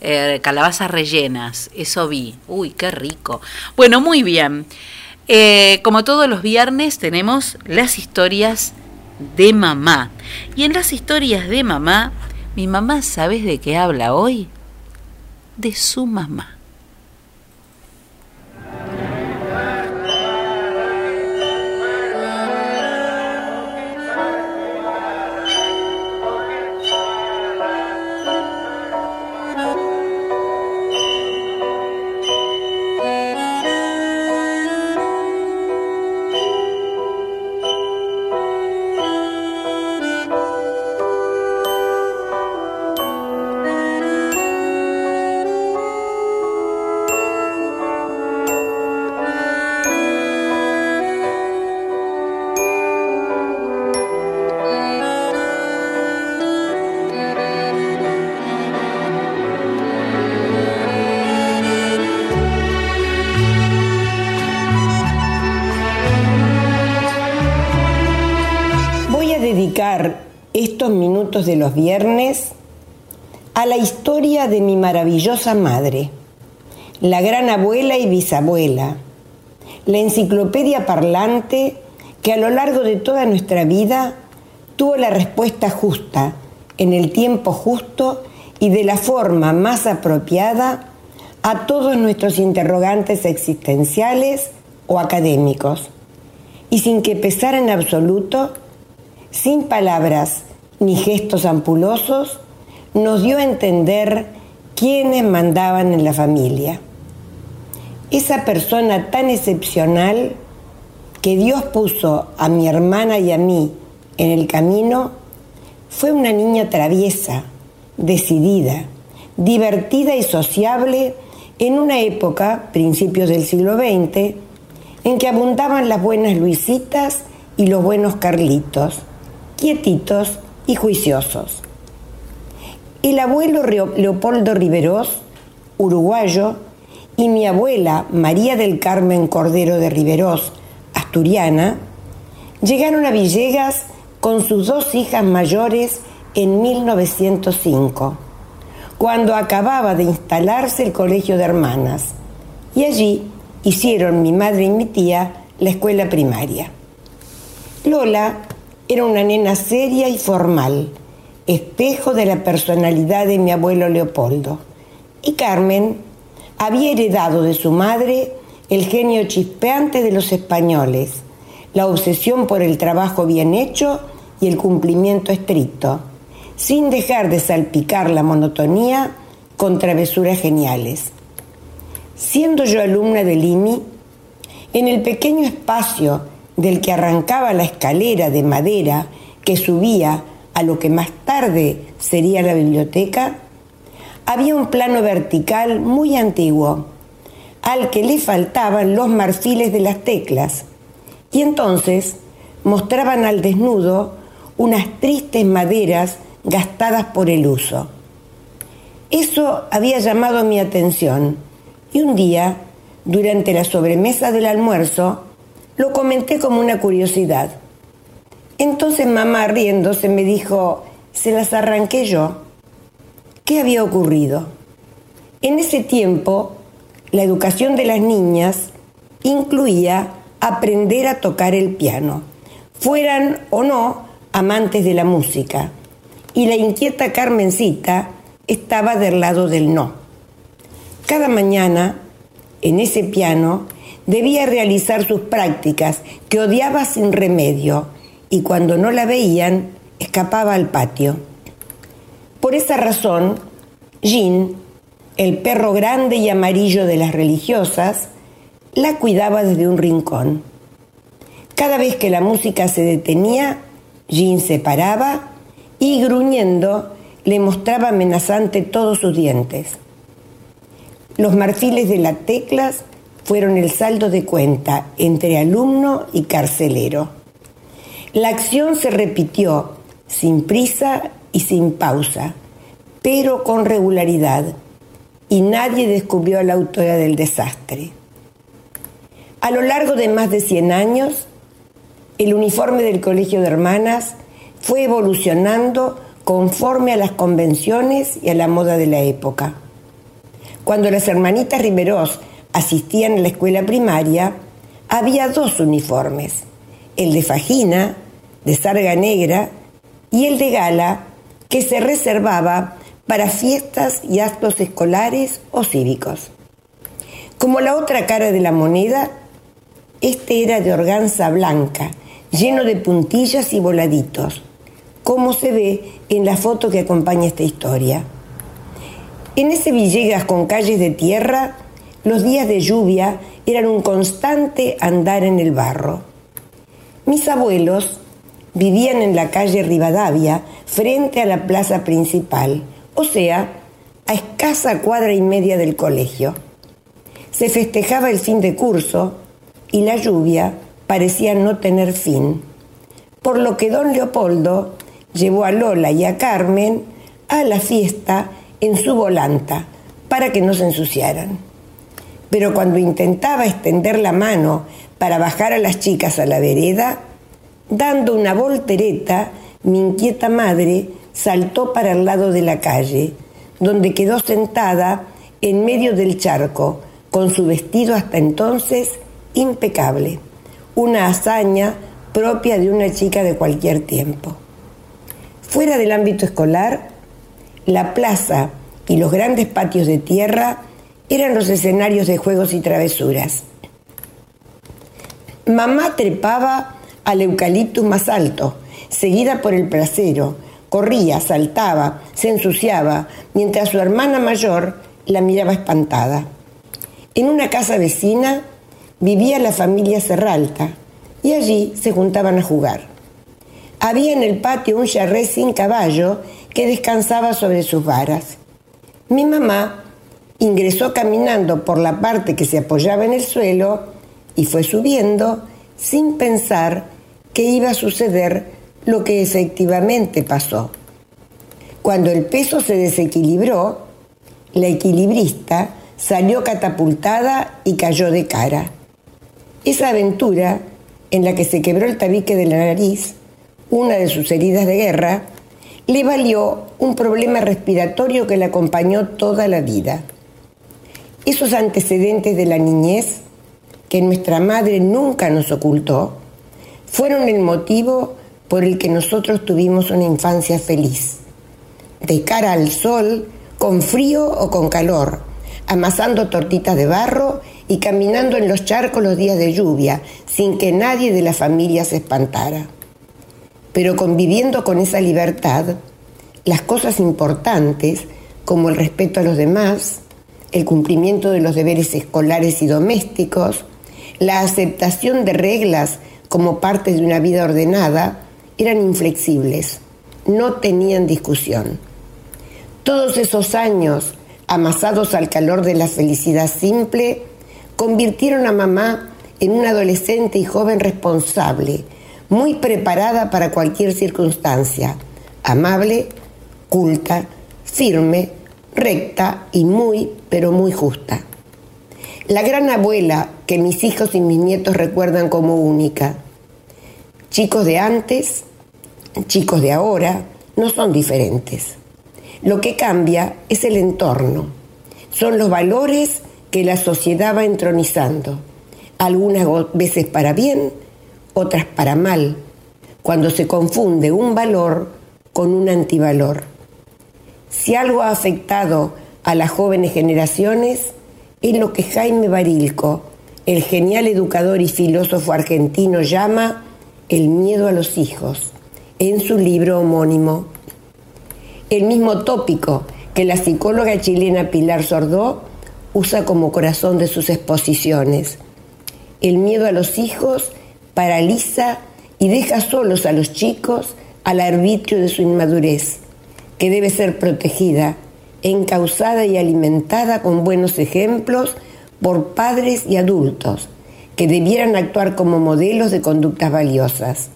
Eh, calabazas rellenas, eso vi. Uy, qué rico. Bueno, muy bien. Eh, como todos los viernes tenemos las historias de mamá. Y en las historias de mamá, mi mamá, ¿sabes de qué habla hoy? De su mamá. Dedicar estos minutos de los viernes a la historia de mi maravillosa madre, la gran abuela y bisabuela, la enciclopedia parlante que a lo largo de toda nuestra vida tuvo la respuesta justa, en el tiempo justo y de la forma más apropiada a todos nuestros interrogantes existenciales o académicos, y sin que pesara en absoluto, sin palabras ni gestos ampulosos, nos dio a entender quiénes mandaban en la familia. Esa persona tan excepcional que Dios puso a mi hermana y a mí en el camino fue una niña traviesa, decidida, divertida y sociable en una época, principios del siglo XX, en que abundaban las buenas Luisitas y los buenos Carlitos, quietitos y juiciosos. El abuelo Leopoldo Riveros, uruguayo, y mi abuela María del Carmen Cordero de Riveros, asturiana, llegaron a Villegas con sus dos hijas mayores en 1905, cuando acababa de instalarse el colegio de hermanas, y allí hicieron mi madre y mi tía la escuela primaria. Lola era una nena seria y formal, espejo de la personalidad de mi abuelo Leopoldo. Y Carmen había heredado de su madre el genio chispeante de los españoles, la obsesión por el trabajo bien hecho y el cumplimiento estricto, sin dejar de salpicar la monotonía con travesuras geniales. Siendo yo alumna del IMI, en el pequeño espacio del que arrancaba la escalera de madera que subía a lo que más tarde sería la biblioteca, había un plano vertical muy antiguo, al que le faltaban los marfiles de las teclas, y entonces mostraban al desnudo unas tristes maderas gastadas por el uso. Eso había llamado mi atención, y un día, durante la sobremesa del almuerzo, lo comenté como una curiosidad. Entonces mamá riéndose me dijo, se las arranqué yo. ¿Qué había ocurrido? En ese tiempo, la educación de las niñas incluía aprender a tocar el piano, fueran o no amantes de la música, y la inquieta Carmencita estaba del lado del no. Cada mañana, en ese piano, debía realizar sus prácticas que odiaba sin remedio, y cuando no la veían, escapaba al patio. Por esa razón, Jean, el perro grande y amarillo de las religiosas, la cuidaba desde un rincón. Cada vez que la música se detenía, Jean se paraba y, gruñendo, le mostraba amenazante todos sus dientes. Los marfiles de las teclas fueron el saldo de cuenta entre alumno y carcelero. La acción se repitió sin prisa y sin pausa, pero con regularidad, y nadie descubrió a la autora del desastre. A lo largo de más de 100 años, el uniforme del Colegio de Hermanas fue evolucionando conforme a las convenciones y a la moda de la época. Cuando las hermanitas Riveros asistían a la escuela primaria, había dos uniformes, el de fajina, de sarga negra, y el de gala, que se reservaba para fiestas y actos escolares o cívicos. Como la otra cara de la moneda, este era de organza blanca, lleno de puntillas y voladitos, como se ve en la foto que acompaña esta historia. En ese Villegas con calles de tierra, los días de lluvia eran un constante andar en el barro. Mis abuelos vivían en la calle Rivadavia, frente a la plaza principal, o sea, a escasa cuadra y media del colegio. Se festejaba el fin de curso y la lluvia parecía no tener fin, por lo que don Leopoldo llevó a Lola y a Carmen a la fiesta en su volanta para que no se ensuciaran. Pero cuando intentaba extender la mano para bajar a las chicas a la vereda, dando una voltereta, mi inquieta madre saltó para el lado de la calle, donde quedó sentada en medio del charco, con su vestido hasta entonces impecable, una hazaña propia de una chica de cualquier tiempo. Fuera del ámbito escolar, la plaza y los grandes patios de tierra eran los escenarios de juegos y travesuras. Mamá trepaba al eucaliptus más alto, seguida por el placero, corría, saltaba, se ensuciaba, mientras su hermana mayor la miraba espantada. En una casa vecina vivía la familia Serralta y allí se juntaban a jugar. Había en el patio un charré sin caballo que descansaba sobre sus varas. Mi mamá ingresó caminando por la parte que se apoyaba en el suelo y fue subiendo sin pensar que iba a suceder lo que efectivamente pasó. Cuando el peso se desequilibró, la equilibrista salió catapultada y cayó de cara. Esa aventura, en la que se quebró el tabique de la nariz, una de sus heridas de guerra, le valió un problema respiratorio que le acompañó toda la vida. Esos antecedentes de la niñez, que nuestra madre nunca nos ocultó, fueron el motivo por el que nosotros tuvimos una infancia feliz. De cara al sol, con frío o con calor, amasando tortitas de barro y caminando en los charcos los días de lluvia, sin que nadie de la familia se espantara. Pero conviviendo con esa libertad, las cosas importantes, como el respeto a los demás, el cumplimiento de los deberes escolares y domésticos, la aceptación de reglas como parte de una vida ordenada, eran inflexibles, no tenían discusión. Todos esos años amasados al calor de la felicidad simple, convirtieron a mamá en una adolescente y joven responsable, muy preparada para cualquier circunstancia, amable, culta, firme, recta y muy, pero muy justa. La gran abuela que mis hijos y mis nietos recuerdan como única. Chicos de antes, chicos de ahora, no son diferentes. Lo que cambia es el entorno. Son los valores que la sociedad va entronizando, algunas veces para bien, otras para mal, cuando se confunde un valor con un antivalor. Si algo ha afectado a las jóvenes generaciones es lo que Jaime Barilco, el genial educador y filósofo argentino, llama el miedo a los hijos, en su libro homónimo. El mismo tópico que la psicóloga chilena Pilar Sordó usa como corazón de sus exposiciones. El miedo a los hijos paraliza y deja solos a los chicos al arbitrio de su inmadurez, que debe ser protegida, encauzada y alimentada con buenos ejemplos por padres y adultos, que debieran actuar como modelos de conductas valiosas.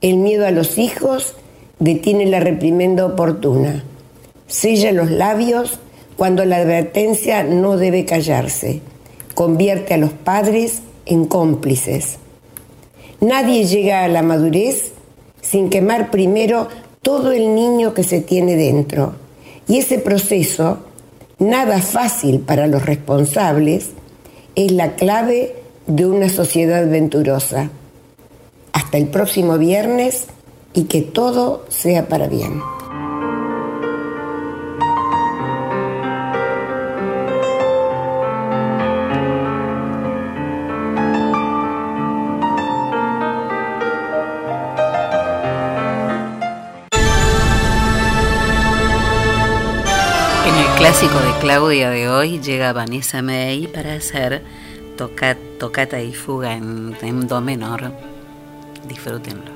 El miedo a los hijos detiene la reprimenda oportuna, sella los labios cuando la advertencia no debe callarse, convierte a los padres en cómplices. Nadie llega a la madurez sin quemar primero todo el niño que se tiene dentro. Y ese proceso, nada fácil para los responsables, es la clave de una sociedad venturosa. Hasta el próximo viernes y que todo sea para bien. Clásico de Claudia de hoy llega Vanessa May para hacer toca- tocata y fuga en, en do menor. Disfrútenlo.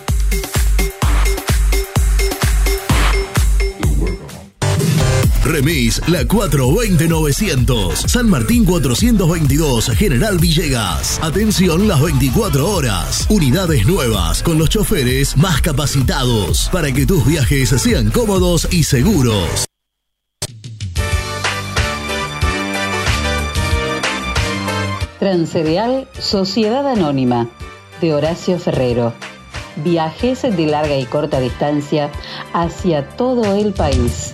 Remis La 420-900. San Martín 422, General Villegas. Atención las 24 horas. Unidades nuevas con los choferes más capacitados para que tus viajes sean cómodos y seguros. Transcereal Sociedad Anónima de Horacio Ferrero. Viajes de larga y corta distancia hacia todo el país.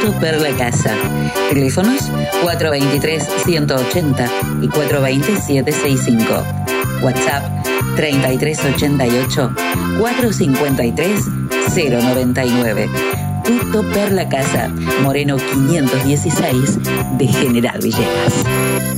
Tutto per la casa. Teléfonos 423-180 y 420-765. WhatsApp 3388-453-099. Tutto per la casa. Moreno 516 de General Villegas.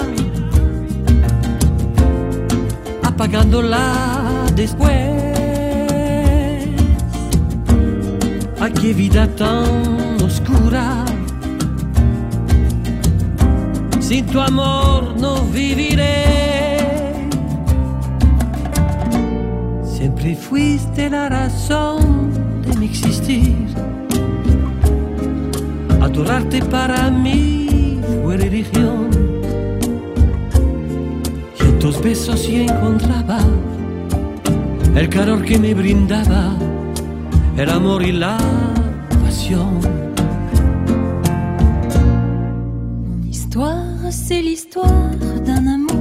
Apagándola después. ¿A qué vida tan oscura? Sin tu amor no viviré. Siempre fuiste la razón de mi existir. Adorarte para mí fue religión. Y besos yo encontraba el calor que me brindaba el amor y la pasión. Histoire, c'est l'histoire d'un amour.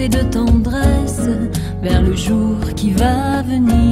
Et de tendresse, vers le jour qui va venir.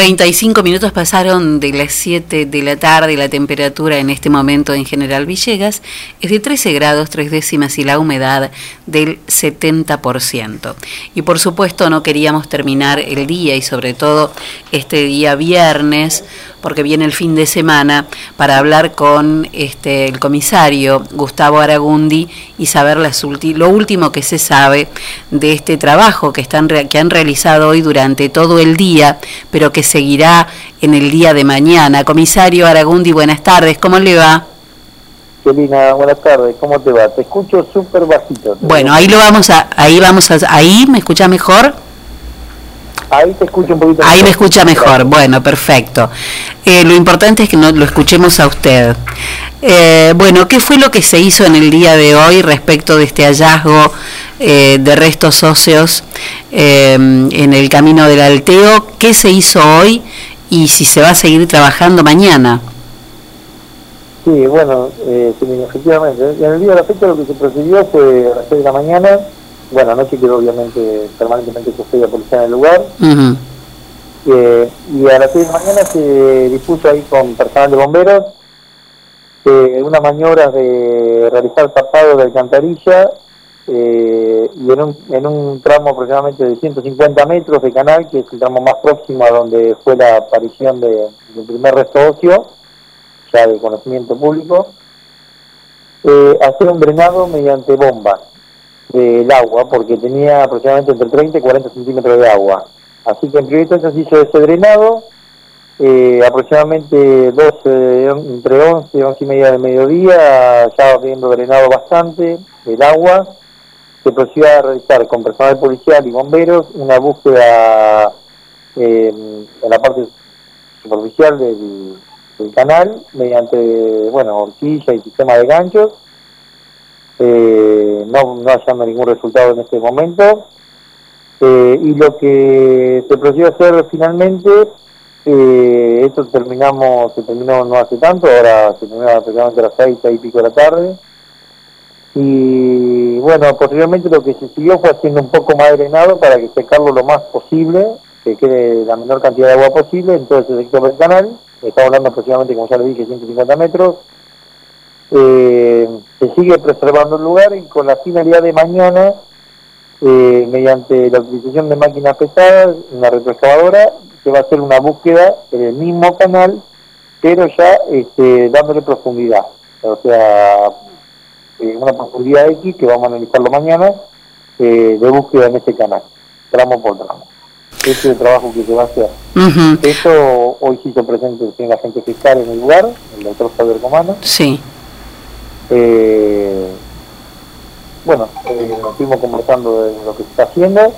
35 minutos pasaron de las 7 de la tarde y la temperatura en este momento en General Villegas es de 13 grados 3 décimas y la humedad del 70%. Y por supuesto no queríamos terminar el día y sobre todo este día viernes porque viene el fin de semana para hablar con este el comisario Gustavo Aragundi y saber las ulti- lo último que se sabe de este trabajo que están re- que han realizado hoy durante todo el día, pero que seguirá en el día de mañana. Comisario Aragundi, buenas tardes, ¿cómo le va? Celina, buenas tardes, ¿cómo te va? Te escucho súper bajito. Bueno, ahí lo vamos a ahí vamos a ahí me escucha mejor? Ahí te escucho un poquito Ahí me escucha mejor, bueno, perfecto. Eh, lo importante es que no, lo escuchemos a usted. Eh, bueno, ¿qué fue lo que se hizo en el día de hoy respecto de este hallazgo eh, de restos óseos eh, en el camino del Alteo? ¿Qué se hizo hoy y si se va a seguir trabajando mañana? Sí, bueno, eh, efectivamente. En el día de la fecha lo que se procedió fue a las 6 de la mañana. Bueno, anoche quedó obviamente permanentemente custodia policial en el lugar. Eh, y a las 6 de la mañana se dispuso ahí con personal de bomberos eh, unas maniobras de realizar tapado de alcantarilla eh, y en un, en un tramo aproximadamente de 150 metros de canal, que es el tramo más próximo a donde fue la aparición de- del primer resto óseo, ya de conocimiento público, eh, hacer un drenado mediante bombas del agua, porque tenía aproximadamente entre 30 y 40 centímetros de agua. Así que en primer instancia se hizo ese drenado, eh, aproximadamente 12, entre 11 y 11 y media del mediodía, ya habiendo drenado bastante el agua, se procedió a realizar con personal policial y bomberos una búsqueda eh, en la parte superficial del, del canal mediante, bueno, horquilla y sistema de ganchos, eh, no, no hallando ningún resultado en este momento. Eh, y lo que se procedió a hacer finalmente, eh, esto terminamos, se terminó no hace tanto, ahora se terminó aproximadamente a las seis, seis y pico de la tarde. Y bueno, posteriormente lo que se siguió fue haciendo un poco más drenado para que secarlo lo más posible, que quede la menor cantidad de agua posible en todo ese sector del canal. Estamos hablando aproximadamente, como ya le dije, 150 metros. Eh, se sigue preservando el lugar y con la finalidad de mañana, eh, mediante la utilización de máquinas pesadas, una retroexcavadora, se va a hacer una búsqueda en el mismo canal, pero ya este, dándole profundidad. O sea, eh, una profundidad X que vamos a analizarlo mañana, de búsqueda en ese canal, tramo por tramo. Ese es el trabajo que se va a hacer. Eso hoy se hizo presente el señor agente fiscal en el lugar, el doctor Javier Comano. Sí. Eh, bueno, eh, nos fuimos conversando de lo que se está haciendo,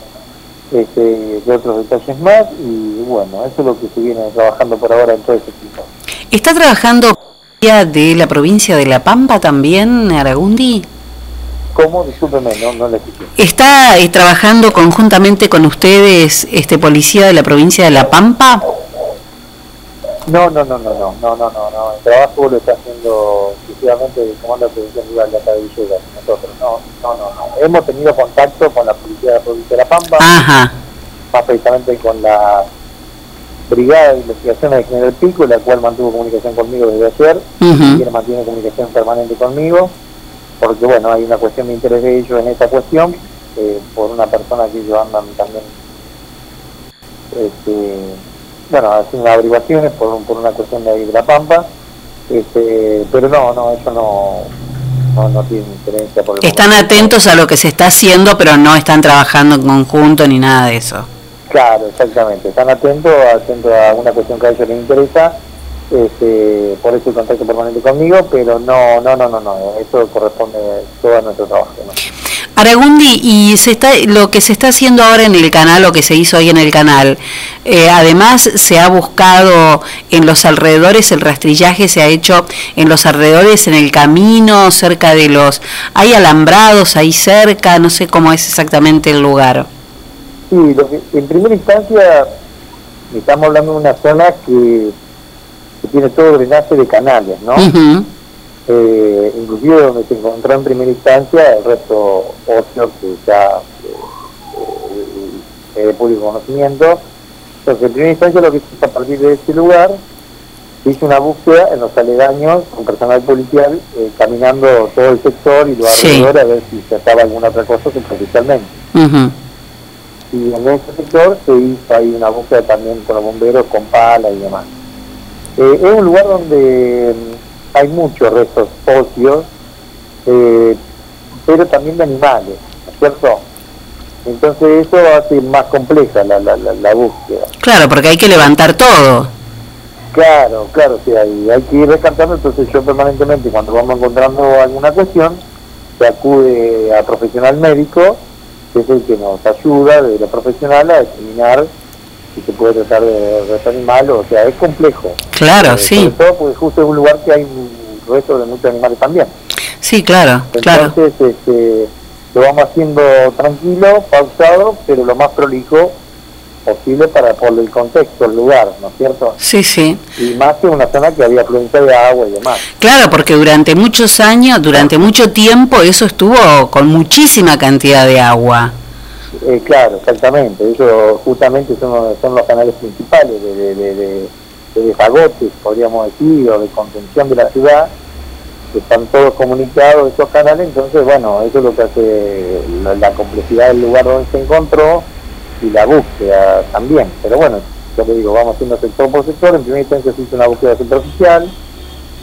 este, de otros detalles más, y bueno, eso es lo que se viene trabajando por ahora en todo ese tiempo. ¿Está trabajando de la provincia de La Pampa también, Aragundi? ¿Cómo? Discúlpeme, no, no le escuché. ¿Está eh, trabajando conjuntamente con ustedes este policía de la provincia de La Pampa? No, no, no, no, no, no, no, no, no. El trabajo lo está haciendo exclusivamente el Comando de Previsión Rural de acá de Villegas, nosotros. No, no, no, no. Hemos tenido contacto con la policía de la provincia de La Pampa, Ajá. más precisamente con la Brigada de Investigaciones de General Pico, la cual mantuvo comunicación conmigo desde ayer, Ujú. y quien mantiene comunicación permanente conmigo, porque bueno, hay una cuestión de interés de ellos en esta cuestión, eh, por una persona que ellos andan también, este, bueno, haciendo averiguaciones por, por una cuestión de ahí de La Pampa, este, pero no, no, eso no, no, no tiene injerencia por el Están momento. atentos a lo que se está haciendo, pero no están trabajando en conjunto ni nada de eso. Claro, exactamente. Están atentos, atentos a una cuestión que a ellos les interesa, este, por eso el contacto permanente conmigo, pero no, no, no, no, no, eso corresponde todo a nuestro trabajo. ¿no? Aragundi, y se está, lo que se está haciendo ahora en el canal, lo que se hizo ahí en el canal, eh, además se ha buscado en los alrededores, el rastrillaje se ha hecho en los alrededores, en el camino, cerca de los... ¿Hay alambrados ahí cerca? No sé cómo es exactamente el lugar. Sí, lo que, en primera instancia estamos hablando de una zona que, que tiene todo drenaje de canales, ¿no? Eh, inclusive donde se encontró en primera instancia el resto óseo que ya eh, es de público conocimiento. Entonces, en primera instancia lo que se hizo a partir de ese lugar, se hizo una búsqueda en los aledaños con personal policial, eh, caminando todo el sector y los Sí. alrededores a ver si se estaba alguna otra cosa superficialmente. Y en ese sector se hizo ahí una búsqueda también con los bomberos, con pala y demás. Eh, es un lugar donde mm, hay muchos restos óseos, eh, pero también de animales, ¿no es cierto? Entonces eso hace más compleja la, la, la, la búsqueda. Claro, porque hay que levantar todo. Claro, claro, sí, hay, hay que ir rescatando, entonces yo permanentemente cuando vamos encontrando alguna cuestión, se acude a profesional médico, que es el que nos ayuda de lo profesional a determinar si se puede tratar de resto animal, o sea, es complejo. Claro, Eh, sí. Sobre todo porque justo es un lugar que hay restos de muchos animales también. Sí, claro, claro. Entonces, este, lo vamos haciendo tranquilo, pausado, pero lo más prolijo posible para por el contexto, el lugar, ¿no es cierto? Sí, sí. Y más que una zona que había afluencia de agua y demás. Claro, porque durante muchos años, durante mucho tiempo, eso estuvo con muchísima cantidad de agua. Eh, claro, exactamente. Ellos justamente son, son los canales principales de, de, de, de- podríamos decir, o de contención de la ciudad, que están todos comunicados esos canales, entonces, bueno, eso es lo que hace la, complejidad del lugar donde se encontró y la búsqueda también. Pero bueno, yo le digo, vamos haciendo sector por sector, en primera instancia se hizo una búsqueda superficial,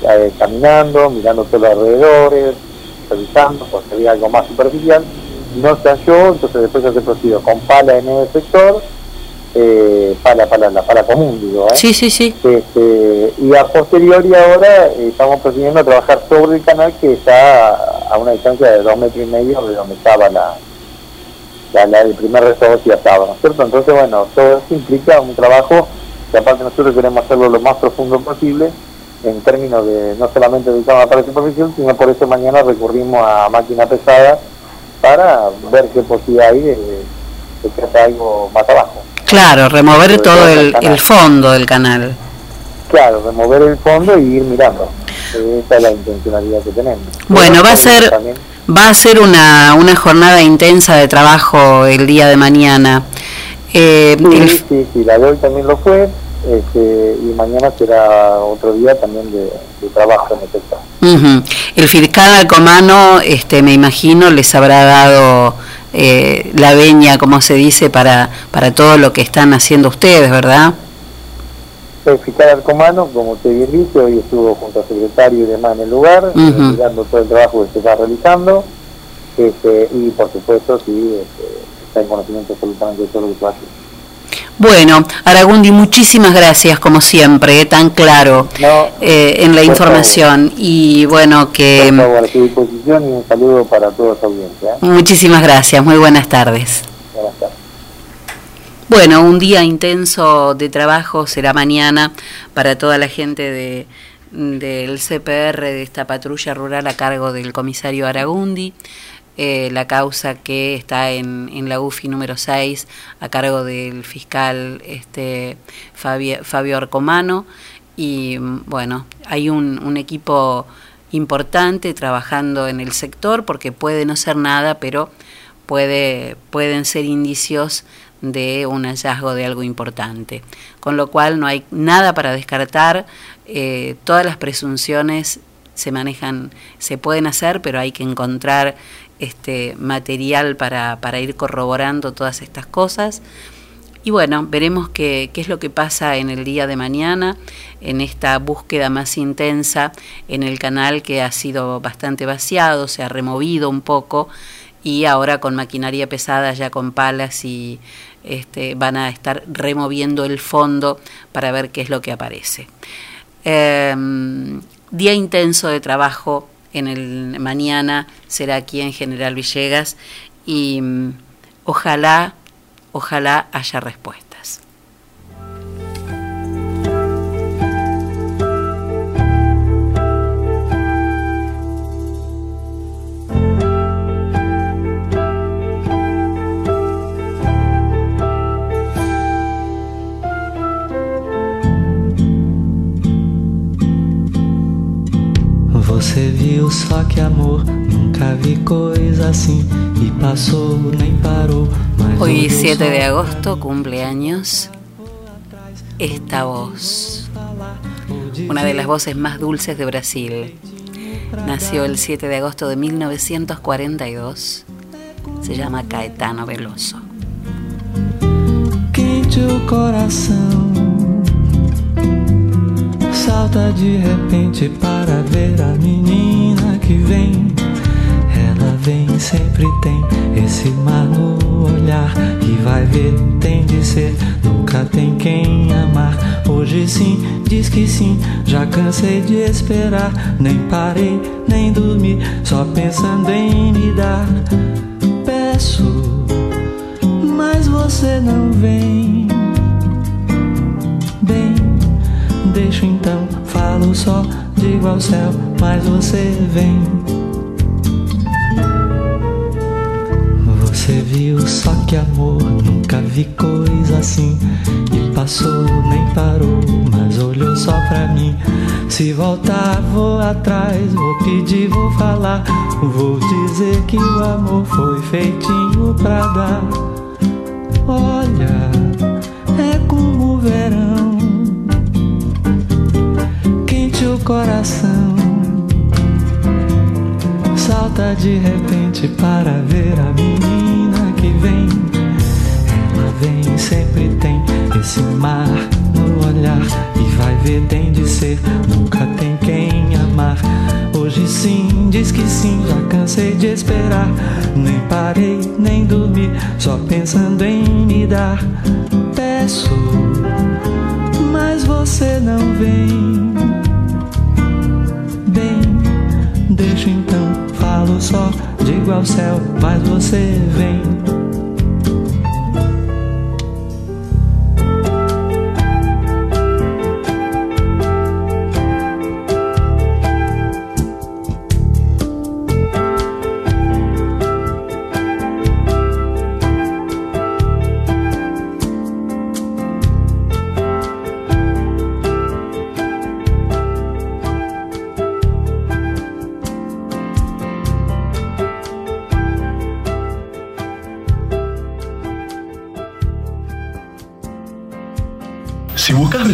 eh, caminando, mirando todos los alrededores, revisando, por si había algo más superficial, no se halló, entonces después ya se procedió con pala en el sector, eh, pala, pala, la pala común, digo, ¿eh? Sí, sí, sí. Este, y a posteriori ahora eh, estamos procediendo a trabajar sobre el canal que está a una distancia de dos metros y medio de donde estaba la, la, la- el primer resto que estaba, ¿no es cierto? Entonces, bueno, todo esto implica un trabajo que aparte nosotros queremos hacerlo lo más profundo posible en términos de no solamente a la parte superficial, sino por eso mañana recurrimos a máquina pesada para ver qué posibilidad hay de, de que haya algo más abajo. Claro, remover Sobre todo el el, canal. el fondo del canal. Claro, remover el fondo y ir mirando. Esa es la intencionalidad que tenemos. Bueno, va a ser También, va a ser una, una jornada intensa de trabajo el día de mañana. Eh, sí, el- sí, sí, la de hoy también lo fue. Este, y mañana será otro día también de, de trabajo en efecto. Ujú. El fiscal Alcomano, este, me imagino, les habrá dado eh, la veña, como se dice, para, para todo lo que están haciendo ustedes, ¿verdad? El fiscal Arcomano, como usted bien dice, hoy estuvo junto al secretario y demás en el lugar, eh, mirando todo el trabajo que se está realizando. Este, y por supuesto, sí, este, está en conocimiento absolutamente de todo lo que se hace. Bueno, Aragundi, muchísimas gracias, como siempre, eh, tan claro eh, en la información. Y bueno, que Por favor, a su disposición y un saludo para toda su audiencia. muchísimas gracias, muy buenas tardes. Buenas tardes. Bueno, un día intenso de trabajo será mañana para toda la gente de, del CPR, de esta patrulla rural a cargo del comisario Aragundi. Eh, la causa que está en, en la UFI número 6 a cargo del fiscal este, Fabio, Fabio Arcomano. Y bueno, hay un, un equipo importante trabajando en el sector porque puede no ser nada, pero puede, pueden ser indicios de un hallazgo de algo importante. Con lo cual no hay nada para descartar, eh, todas las presunciones se manejan, se pueden hacer, pero hay que encontrar este material para, para ir corroborando todas estas cosas. Y bueno, veremos qué, qué es lo que pasa en el día de mañana, en esta búsqueda más intensa en el canal que ha sido bastante vaciado, se ha removido un poco y ahora con maquinaria pesada, ya con palas y este, van a estar removiendo el fondo para ver qué es lo que aparece. Eh, día intenso de trabajo en el mañana será aquí en General Villegas y mm, ojalá, ojalá haya respuestas. Você viu só que amor, nunca vi coisa assim e passou nem parou. Hoy olhou 7 só de agosto, cumpleaños, esta voz, una de las voces más dulces de Brasil. Nació el 7 de agosto de 1942. Se llama Caetano Veloso. quente o coração. Salta de repente para ver a menina que vem. Ela vem, sempre tem esse mar no olhar. E vai ver, tem de ser, nunca tem quem amar. Hoje sim, diz que sim, já cansei de esperar. Nem parei, nem dormi, só pensando em me dar. Peço mas você não vem. Bem, deixo então, falo só, digo ao céu, mas você vem. Você viu só que amor, nunca vi coisa assim. E passou, nem parou, mas olhou só pra mim. Se voltar, vou atrás, vou pedir, vou falar. Vou dizer que o amor foi feitinho pra dar. Olha, é como o verão, coração. Salta de repente para ver a menina que vem. Ela vem, sempre tem esse mar no olhar. E vai ver, tem de ser, nunca tem quem amar. Hoje sim, diz que sim, já cansei de esperar. Nem parei, nem dormi, só pensando em me dar. Peço, mas você não vem. Falo só, digo ao céu, mas você vem.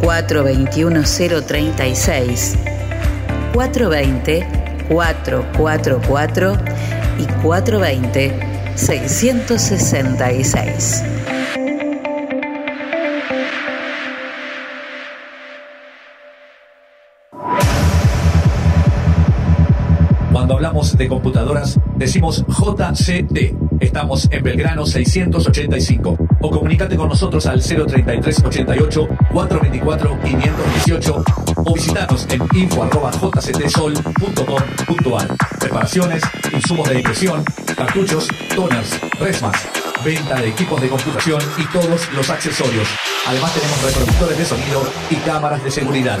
036 420 444 y 420 666. Cuando hablamos de computadoras, decimos JCT. Estamos en Belgrano 685. O comunícate con nosotros al 033 88 424 518 o visitanos en info.jctsol.com.ar. Preparaciones, insumos de impresión, cartuchos, toners, resmas, venta de equipos de computación y todos los accesorios. Además tenemos reproductores de sonido y cámaras de seguridad.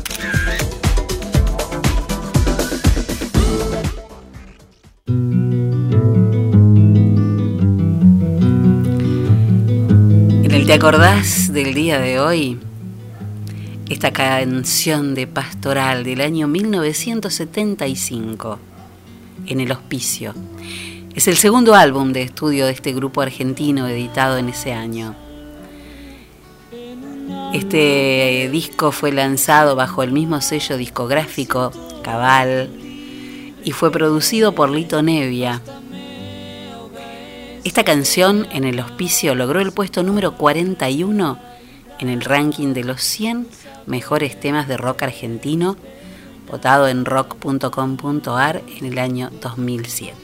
¿Te acordás del día de hoy? Esta canción de Pastoral del año 1975, en el hospicio. Es el segundo álbum de estudio de este grupo argentino editado en ese año. Este disco fue lanzado bajo el mismo sello discográfico, Cabal, y fue producido por Lito Nevia. Esta canción en el hospicio logró el puesto número 41 en el ranking de los 100 mejores temas de rock argentino, votado en rock.com.ar en el año 2007.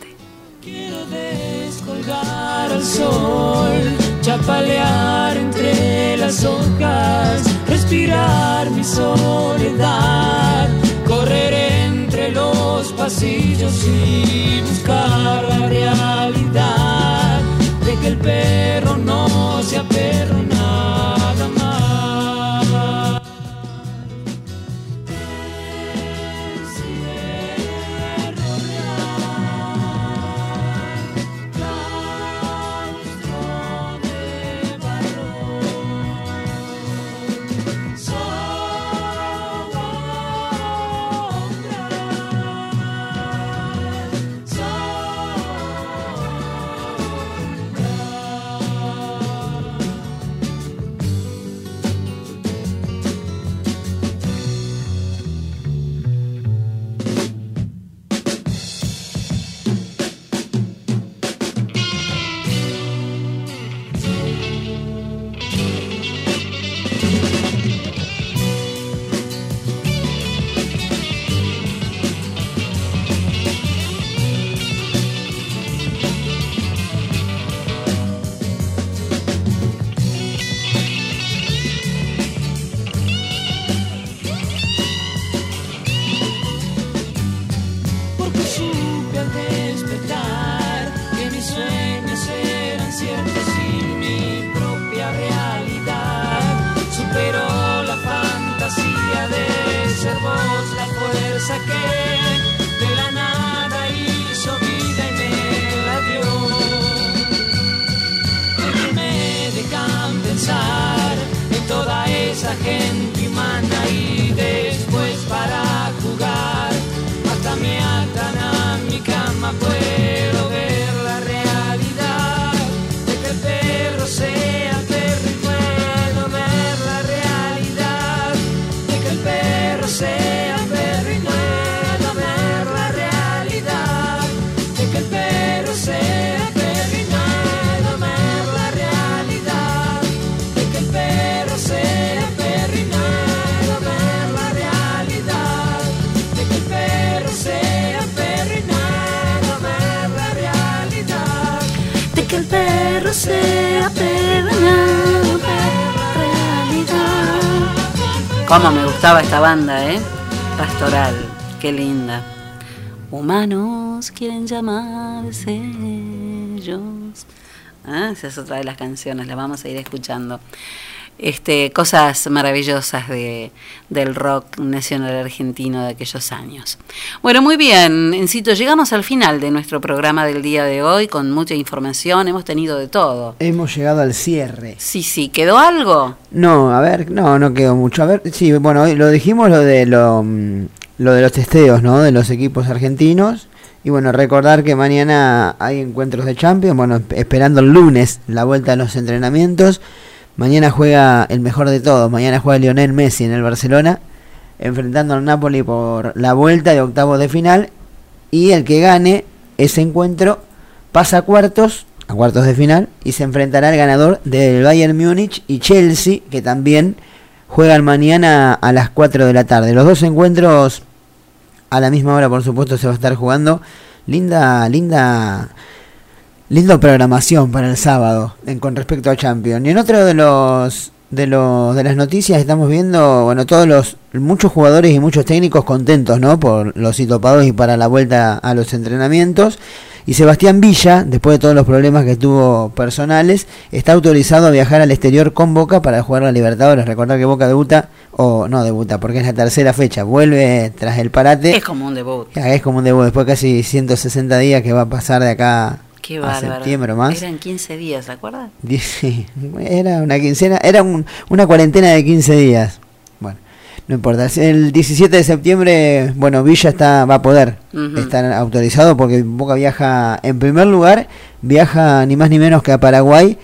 Descolgar al sol, chapalear entre las hojas, respirar mi soledad, correr entre los pasillos y buscar la realidad el perro no sea perro nada más. Saqué de la nada, hizo vida y me la dio. Que me dejan pensar en toda esa gente Cómo me gustaba esta banda, ¿eh? Pastoral, qué linda. Humanos quieren llamarse ellos. Ah, esa es otra de las canciones, la vamos a ir escuchando. Este, cosas maravillosas de, del rock nacional argentino de aquellos años. Bueno, muy bien, Encito, llegamos al final de nuestro programa del día de hoy con mucha información, hemos tenido de todo. Hemos llegado al cierre. Sí, sí, ¿quedó algo? No, a ver, no, no quedó mucho. A ver, sí, bueno, lo dijimos lo de lo, mm, lo de los testeos, ¿no? De los equipos argentinos. Y bueno, recordar que mañana hay encuentros de Champions. Bueno, esperando el lunes la vuelta a los entrenamientos. Mañana juega el mejor de todos. Mañana juega Lionel Messi en el Barcelona, enfrentando al Napoli por la vuelta de octavos de final. Y el que gane ese encuentro pasa a cuartos, a cuartos de final, y se enfrentará al ganador del Bayern Múnich y Chelsea, que también juegan mañana a las 4 de la tarde. Los dos encuentros a la misma hora, por supuesto, se va a estar jugando. Linda, linda, linda programación para el sábado en, con respecto a Champions. Y en otro de los de los de las noticias estamos viendo, bueno, todos los muchos jugadores y muchos técnicos contentos, ¿no? Por los hitopados y para la vuelta a los entrenamientos. Y Sebastián Villa, después de todos los problemas que tuvo personales, está autorizado a viajar al exterior con Boca para jugar la Libertadores. Recordar que Boca debuta, o no debuta, porque es la tercera fecha, vuelve tras el parate. Es como un debut. Es como un debut, después de casi 160 días que va a pasar de acá Qué a septiembre más. Eran 15 días, ¿se acuerdan? Sí, era una quincena, era un- una cuarentena de 15 días. Bueno, no importa. El 17 de septiembre, bueno, Villa está va a poder estar autorizado porque Boca viaja, en primer lugar, viaja ni más ni menos que a Paraguay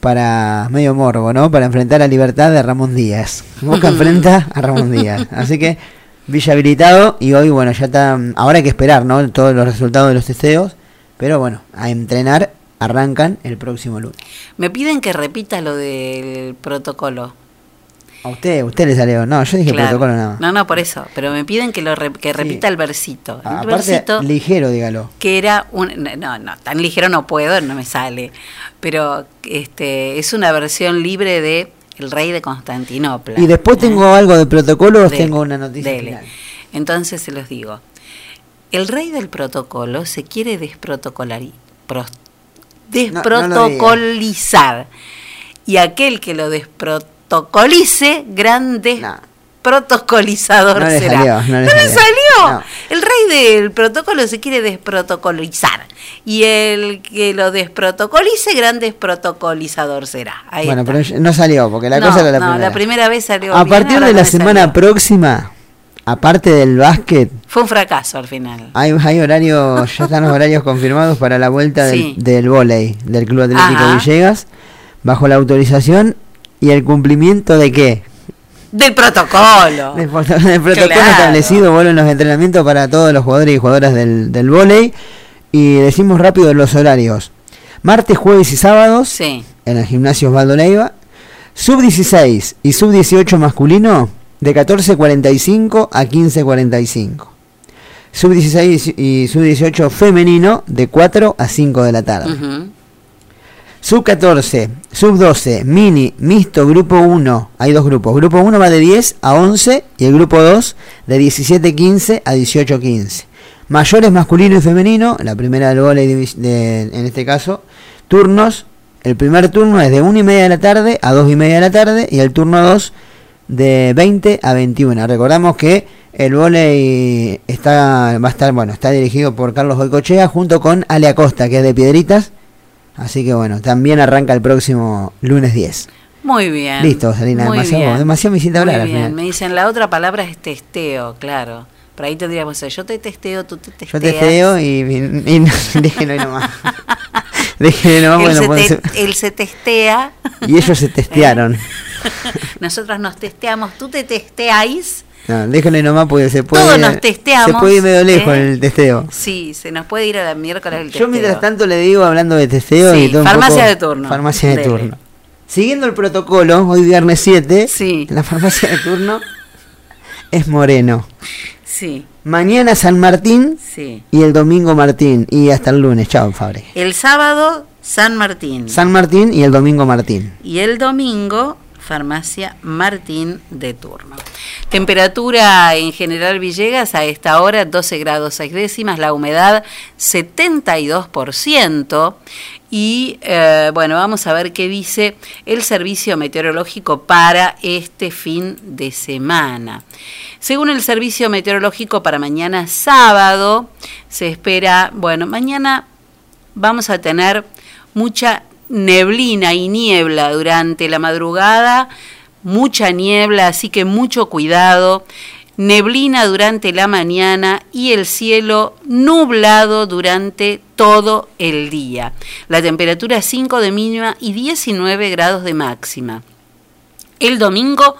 para medio morbo, ¿no? Para enfrentar a Libertad de Ramón Díaz. Boca enfrenta a Ramón Díaz. Así que Villa habilitado y hoy, bueno, ya está. Ahora hay que esperar, ¿no? Todos los resultados de los testeos. Pero bueno, a entrenar arrancan el próximo lunes. Me piden que repita lo del protocolo. A usted, usted le salió. No, yo dije Claro. protocolo nada más. No, no, por eso. Pero me piden que lo re- que repita el versito. El Aparte, versito ligero, dígalo. que era un no, no, tan ligero no puedo, no me sale. Pero este es una versión libre de El Rey de Constantinopla. Y después tengo algo de protocolos, De- tengo una noticia dele. final. Entonces se los digo. El rey del protocolo se quiere desprotocolizar. y aquel que lo desprotocolice, gran desprotocolizador No le será. salió, no le salió. El rey del protocolo se quiere desprotocolizar. Y el que lo desprotocolice, gran desprotocolizador será. Ahí bueno, está. pero no salió, porque la cosa era la no, primera. la primera vez salió a bien, partir de la semana salió. próxima, aparte del básquet, Fue un fracaso al final. hay, hay horarios, ya están los horarios confirmados para la vuelta del, Sí. del vóley del Club Atlético Ajá. Villegas, bajo la autorización y el cumplimiento de qué? Del protocolo. Del, proto- del protocolo Claro. establecido, vuelven los entrenamientos para todos los jugadores y jugadoras del, del vóley. Y decimos rápido los horarios. Martes, jueves y sábados Sí. en el gimnasio Osvaldo Leiva. Sub 16 y sub 18 masculino de 14.45 a 15.45. Sub 16 y sub 18 femenino de 4 a 5 de la tarde. Ujú. Sub 14, sub 12, mini, mixto, grupo 1. Hay dos grupos. Grupo 1 va de 10 a 11 y el grupo 2 de 17-15 a 18-15. Mayores masculino y femenino, la primera del divis- de- en este caso, turnos. El primer turno es de 1 y media de la tarde a 2 y media de la tarde y el turno 2 de 20 a 21. Recordamos que El volei está, va a estar, bueno, está dirigido por Carlos Boicochea junto con Ale Acosta, que es de Piedritas. Así que bueno, también arranca el próximo lunes 10. Muy bien. Listo, Salina, Muy demasiado, bien. demasiado me hiciste hablar Muy al bien. final. Me dicen, la otra palabra es testeo, claro. Por ahí tendríamos yo te testeo, tú te testeas. Yo te testeo y, y, y no, déjenlo ahí nomás. déjenlo nomás, él, bueno, se puede te- ser- él se testea. Y ellos se testearon. Nosotros nos testeamos, tú te testeáis. No, déjenlo ahí nomás porque se puede. Todos nos testeamos, Se puede ir medio lejos ¿eh? en el testeo. Sí, se nos puede ir a la miércoles el testeo. Yo mientras tanto le digo, hablando de testeo Sí, y todo un farmacia poco- de turno. Farmacia de Dele. turno. Siguiendo el protocolo, hoy viernes 7, la farmacia de turno es Moreno. Sí, Mañana San Martín sí. y el domingo Martín. Y hasta el lunes. Chao, Fabre. El sábado, San Martín. San Martín y el domingo Martín. Y el domingo, farmacia Martín de turno. Temperatura en general Villegas a esta hora 12 grados 6 décimas, la humedad 72%. Y eh, bueno, vamos a ver qué dice el servicio meteorológico para este fin de semana. Según el servicio meteorológico para mañana sábado, se espera, bueno, mañana vamos a tener mucha neblina y niebla durante la madrugada, mucha niebla, así que mucho cuidado. Neblina durante la mañana y el cielo nublado durante todo el día. La temperatura 5 de mínima y 19 grados de máxima. El domingo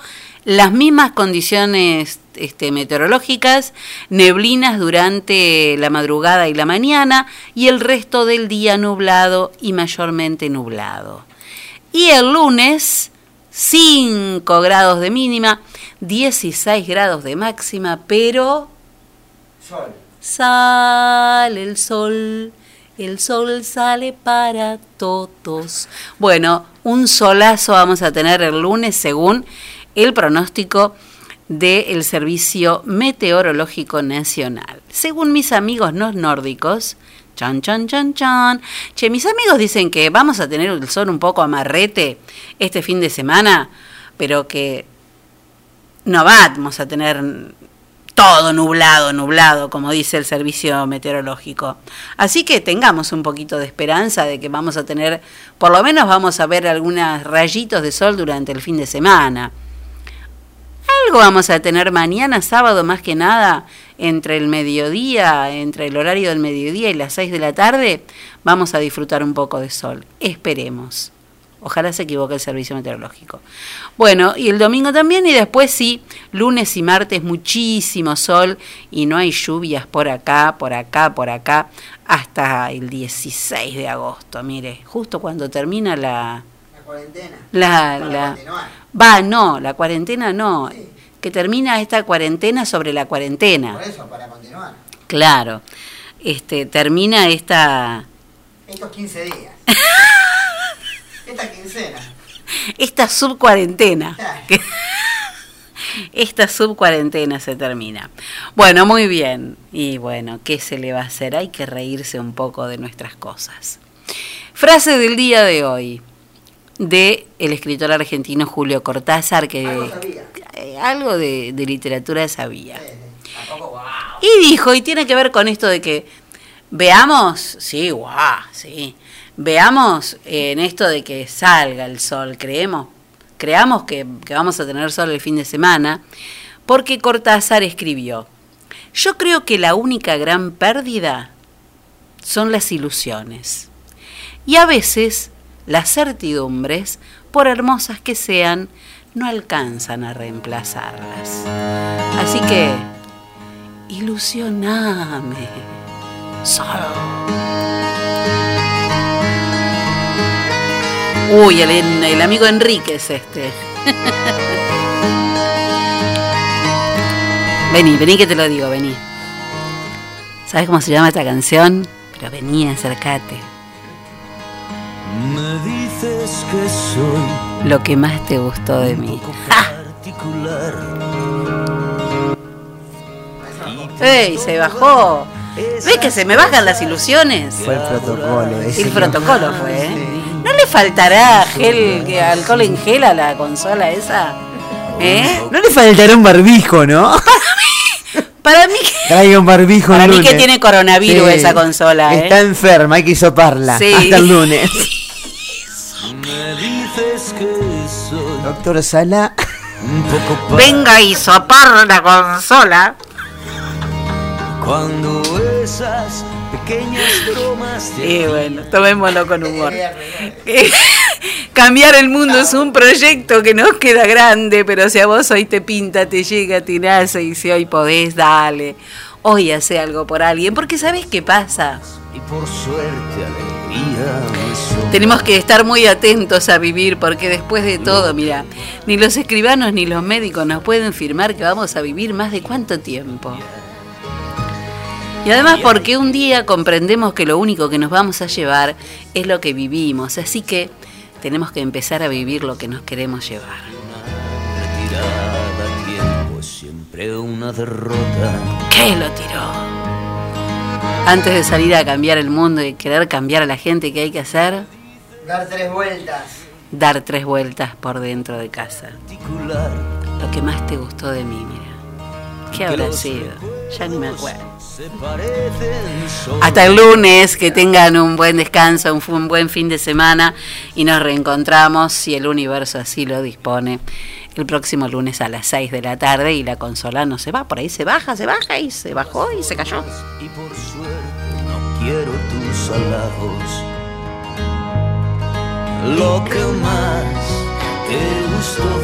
las mismas condiciones este, meteorológicas, neblinas durante la madrugada y la mañana y el resto del día nublado y mayormente nublado. Y el lunes 5 grados de mínima, 16 grados de máxima, pero sale el sol, el sol sale para todos. Bueno, un solazo vamos a tener el lunes según el pronóstico del Servicio Meteorológico Nacional. Según mis amigos no nórdicos, chan, chan, chan, chan, che, mis amigos dicen que vamos a tener el sol un poco amarrete este fin de semana, pero que no vamos a tener todo nublado, nublado, como dice el servicio meteorológico. Así que tengamos un poquito de esperanza de que vamos a tener, por lo menos vamos a ver algunos rayitos de sol durante el fin de semana. Algo vamos a tener mañana, sábado, más que nada, entre el mediodía, entre el horario del mediodía y las 6 de la tarde, vamos a disfrutar un poco de sol. Esperemos. Ojalá se equivoque el servicio meteorológico. Bueno, y el domingo también, y después sí, lunes y martes muchísimo sol y no hay lluvias por acá, por acá, por acá, hasta el 16 de agosto. Mire, justo cuando termina la... La cuarentena. La, la, va, no, la cuarentena no. Que termina esta cuarentena sobre la cuarentena. Por eso, para continuar. Claro. Este, termina esta, Estos 15 días. Esta quincena. esta subcuarentena. Que- Esta subcuarentena se termina. Bueno, muy bien. Y bueno, ¿qué se le va a hacer? Hay que reírse un poco de nuestras cosas. Frase del día de hoy de el escritor argentino Julio Cortázar, que eh, algo de, de literatura sabía. Y dijo, y tiene que ver con esto de que veamos, sí, guau, sí, veamos en esto de que salga el sol, creemos, creamos que, que vamos a tener sol el fin de semana, porque Cortázar escribió, yo creo que la única gran pérdida son las ilusiones. Y a veces las certidumbres, por hermosas que sean, no alcanzan a reemplazarlas. Así que, ilusioname. Solo. Uy, el, el amigo Enrique es este. vení, vení que te lo digo, vení. ¿Sabes cómo se llama esta canción? Pero vení, acércate. Me dices que soy Lo que más te gustó de mí. particular. ¡Ey! Se bajó. ¿Ves que se me bajan las ilusiones? Fue el protocolo. ese El que- protocolo fue, ¿eh? ¿No le faltará gel, que- alcohol en gel a la consola esa? ¿Eh? No le faltará un barbijo, ¿no? Para mí, Traiga un barbijo para el mí lunes. que tiene coronavirus Sí. esa consola, ¿eh? Está enferma, hay que hisoparla. Sí. Hasta el lunes. Me dices que soy Doctor Sala. un poco pa- Venga y sopar la consola. Cuando esas pequeñas bromas Y bueno, tomémoslo con humor. Que Cambiar el mundo es un proyecto que nos queda grande, pero si a vos hoy te pinta, te llega, te nace y si hoy podés, dale. Hoy hace algo por alguien, porque ¿sabés qué pasa? y por suerte alegría. Tenemos que estar muy atentos a vivir porque después de todo, mira, ni los escribanos ni los médicos nos pueden firmar que vamos a vivir más de cuánto tiempo. Y además porque un día comprendemos que lo único que nos vamos a llevar es lo que vivimos, así que tenemos que empezar a vivir lo que nos queremos llevar. Una derrota. ¿Qué lo tiró? Antes de salir a cambiar el mundo y querer cambiar a la gente, ¿qué hay que hacer? Dar tres vueltas. Dar tres vueltas por dentro de casa. Lo que más te gustó de mí, mira. ¿Qué habrá sido? Ya ni me acuerdo. Hasta el lunes, que tengan un buen descanso, un, un buen fin de semana y nos reencontramos, si el universo así lo dispone, el próximo lunes a las 6 de la tarde y la consola no se va, por ahí se baja, se baja y se bajó y se cayó. y por suerte no quiero tus halagos. Lo que más te gustó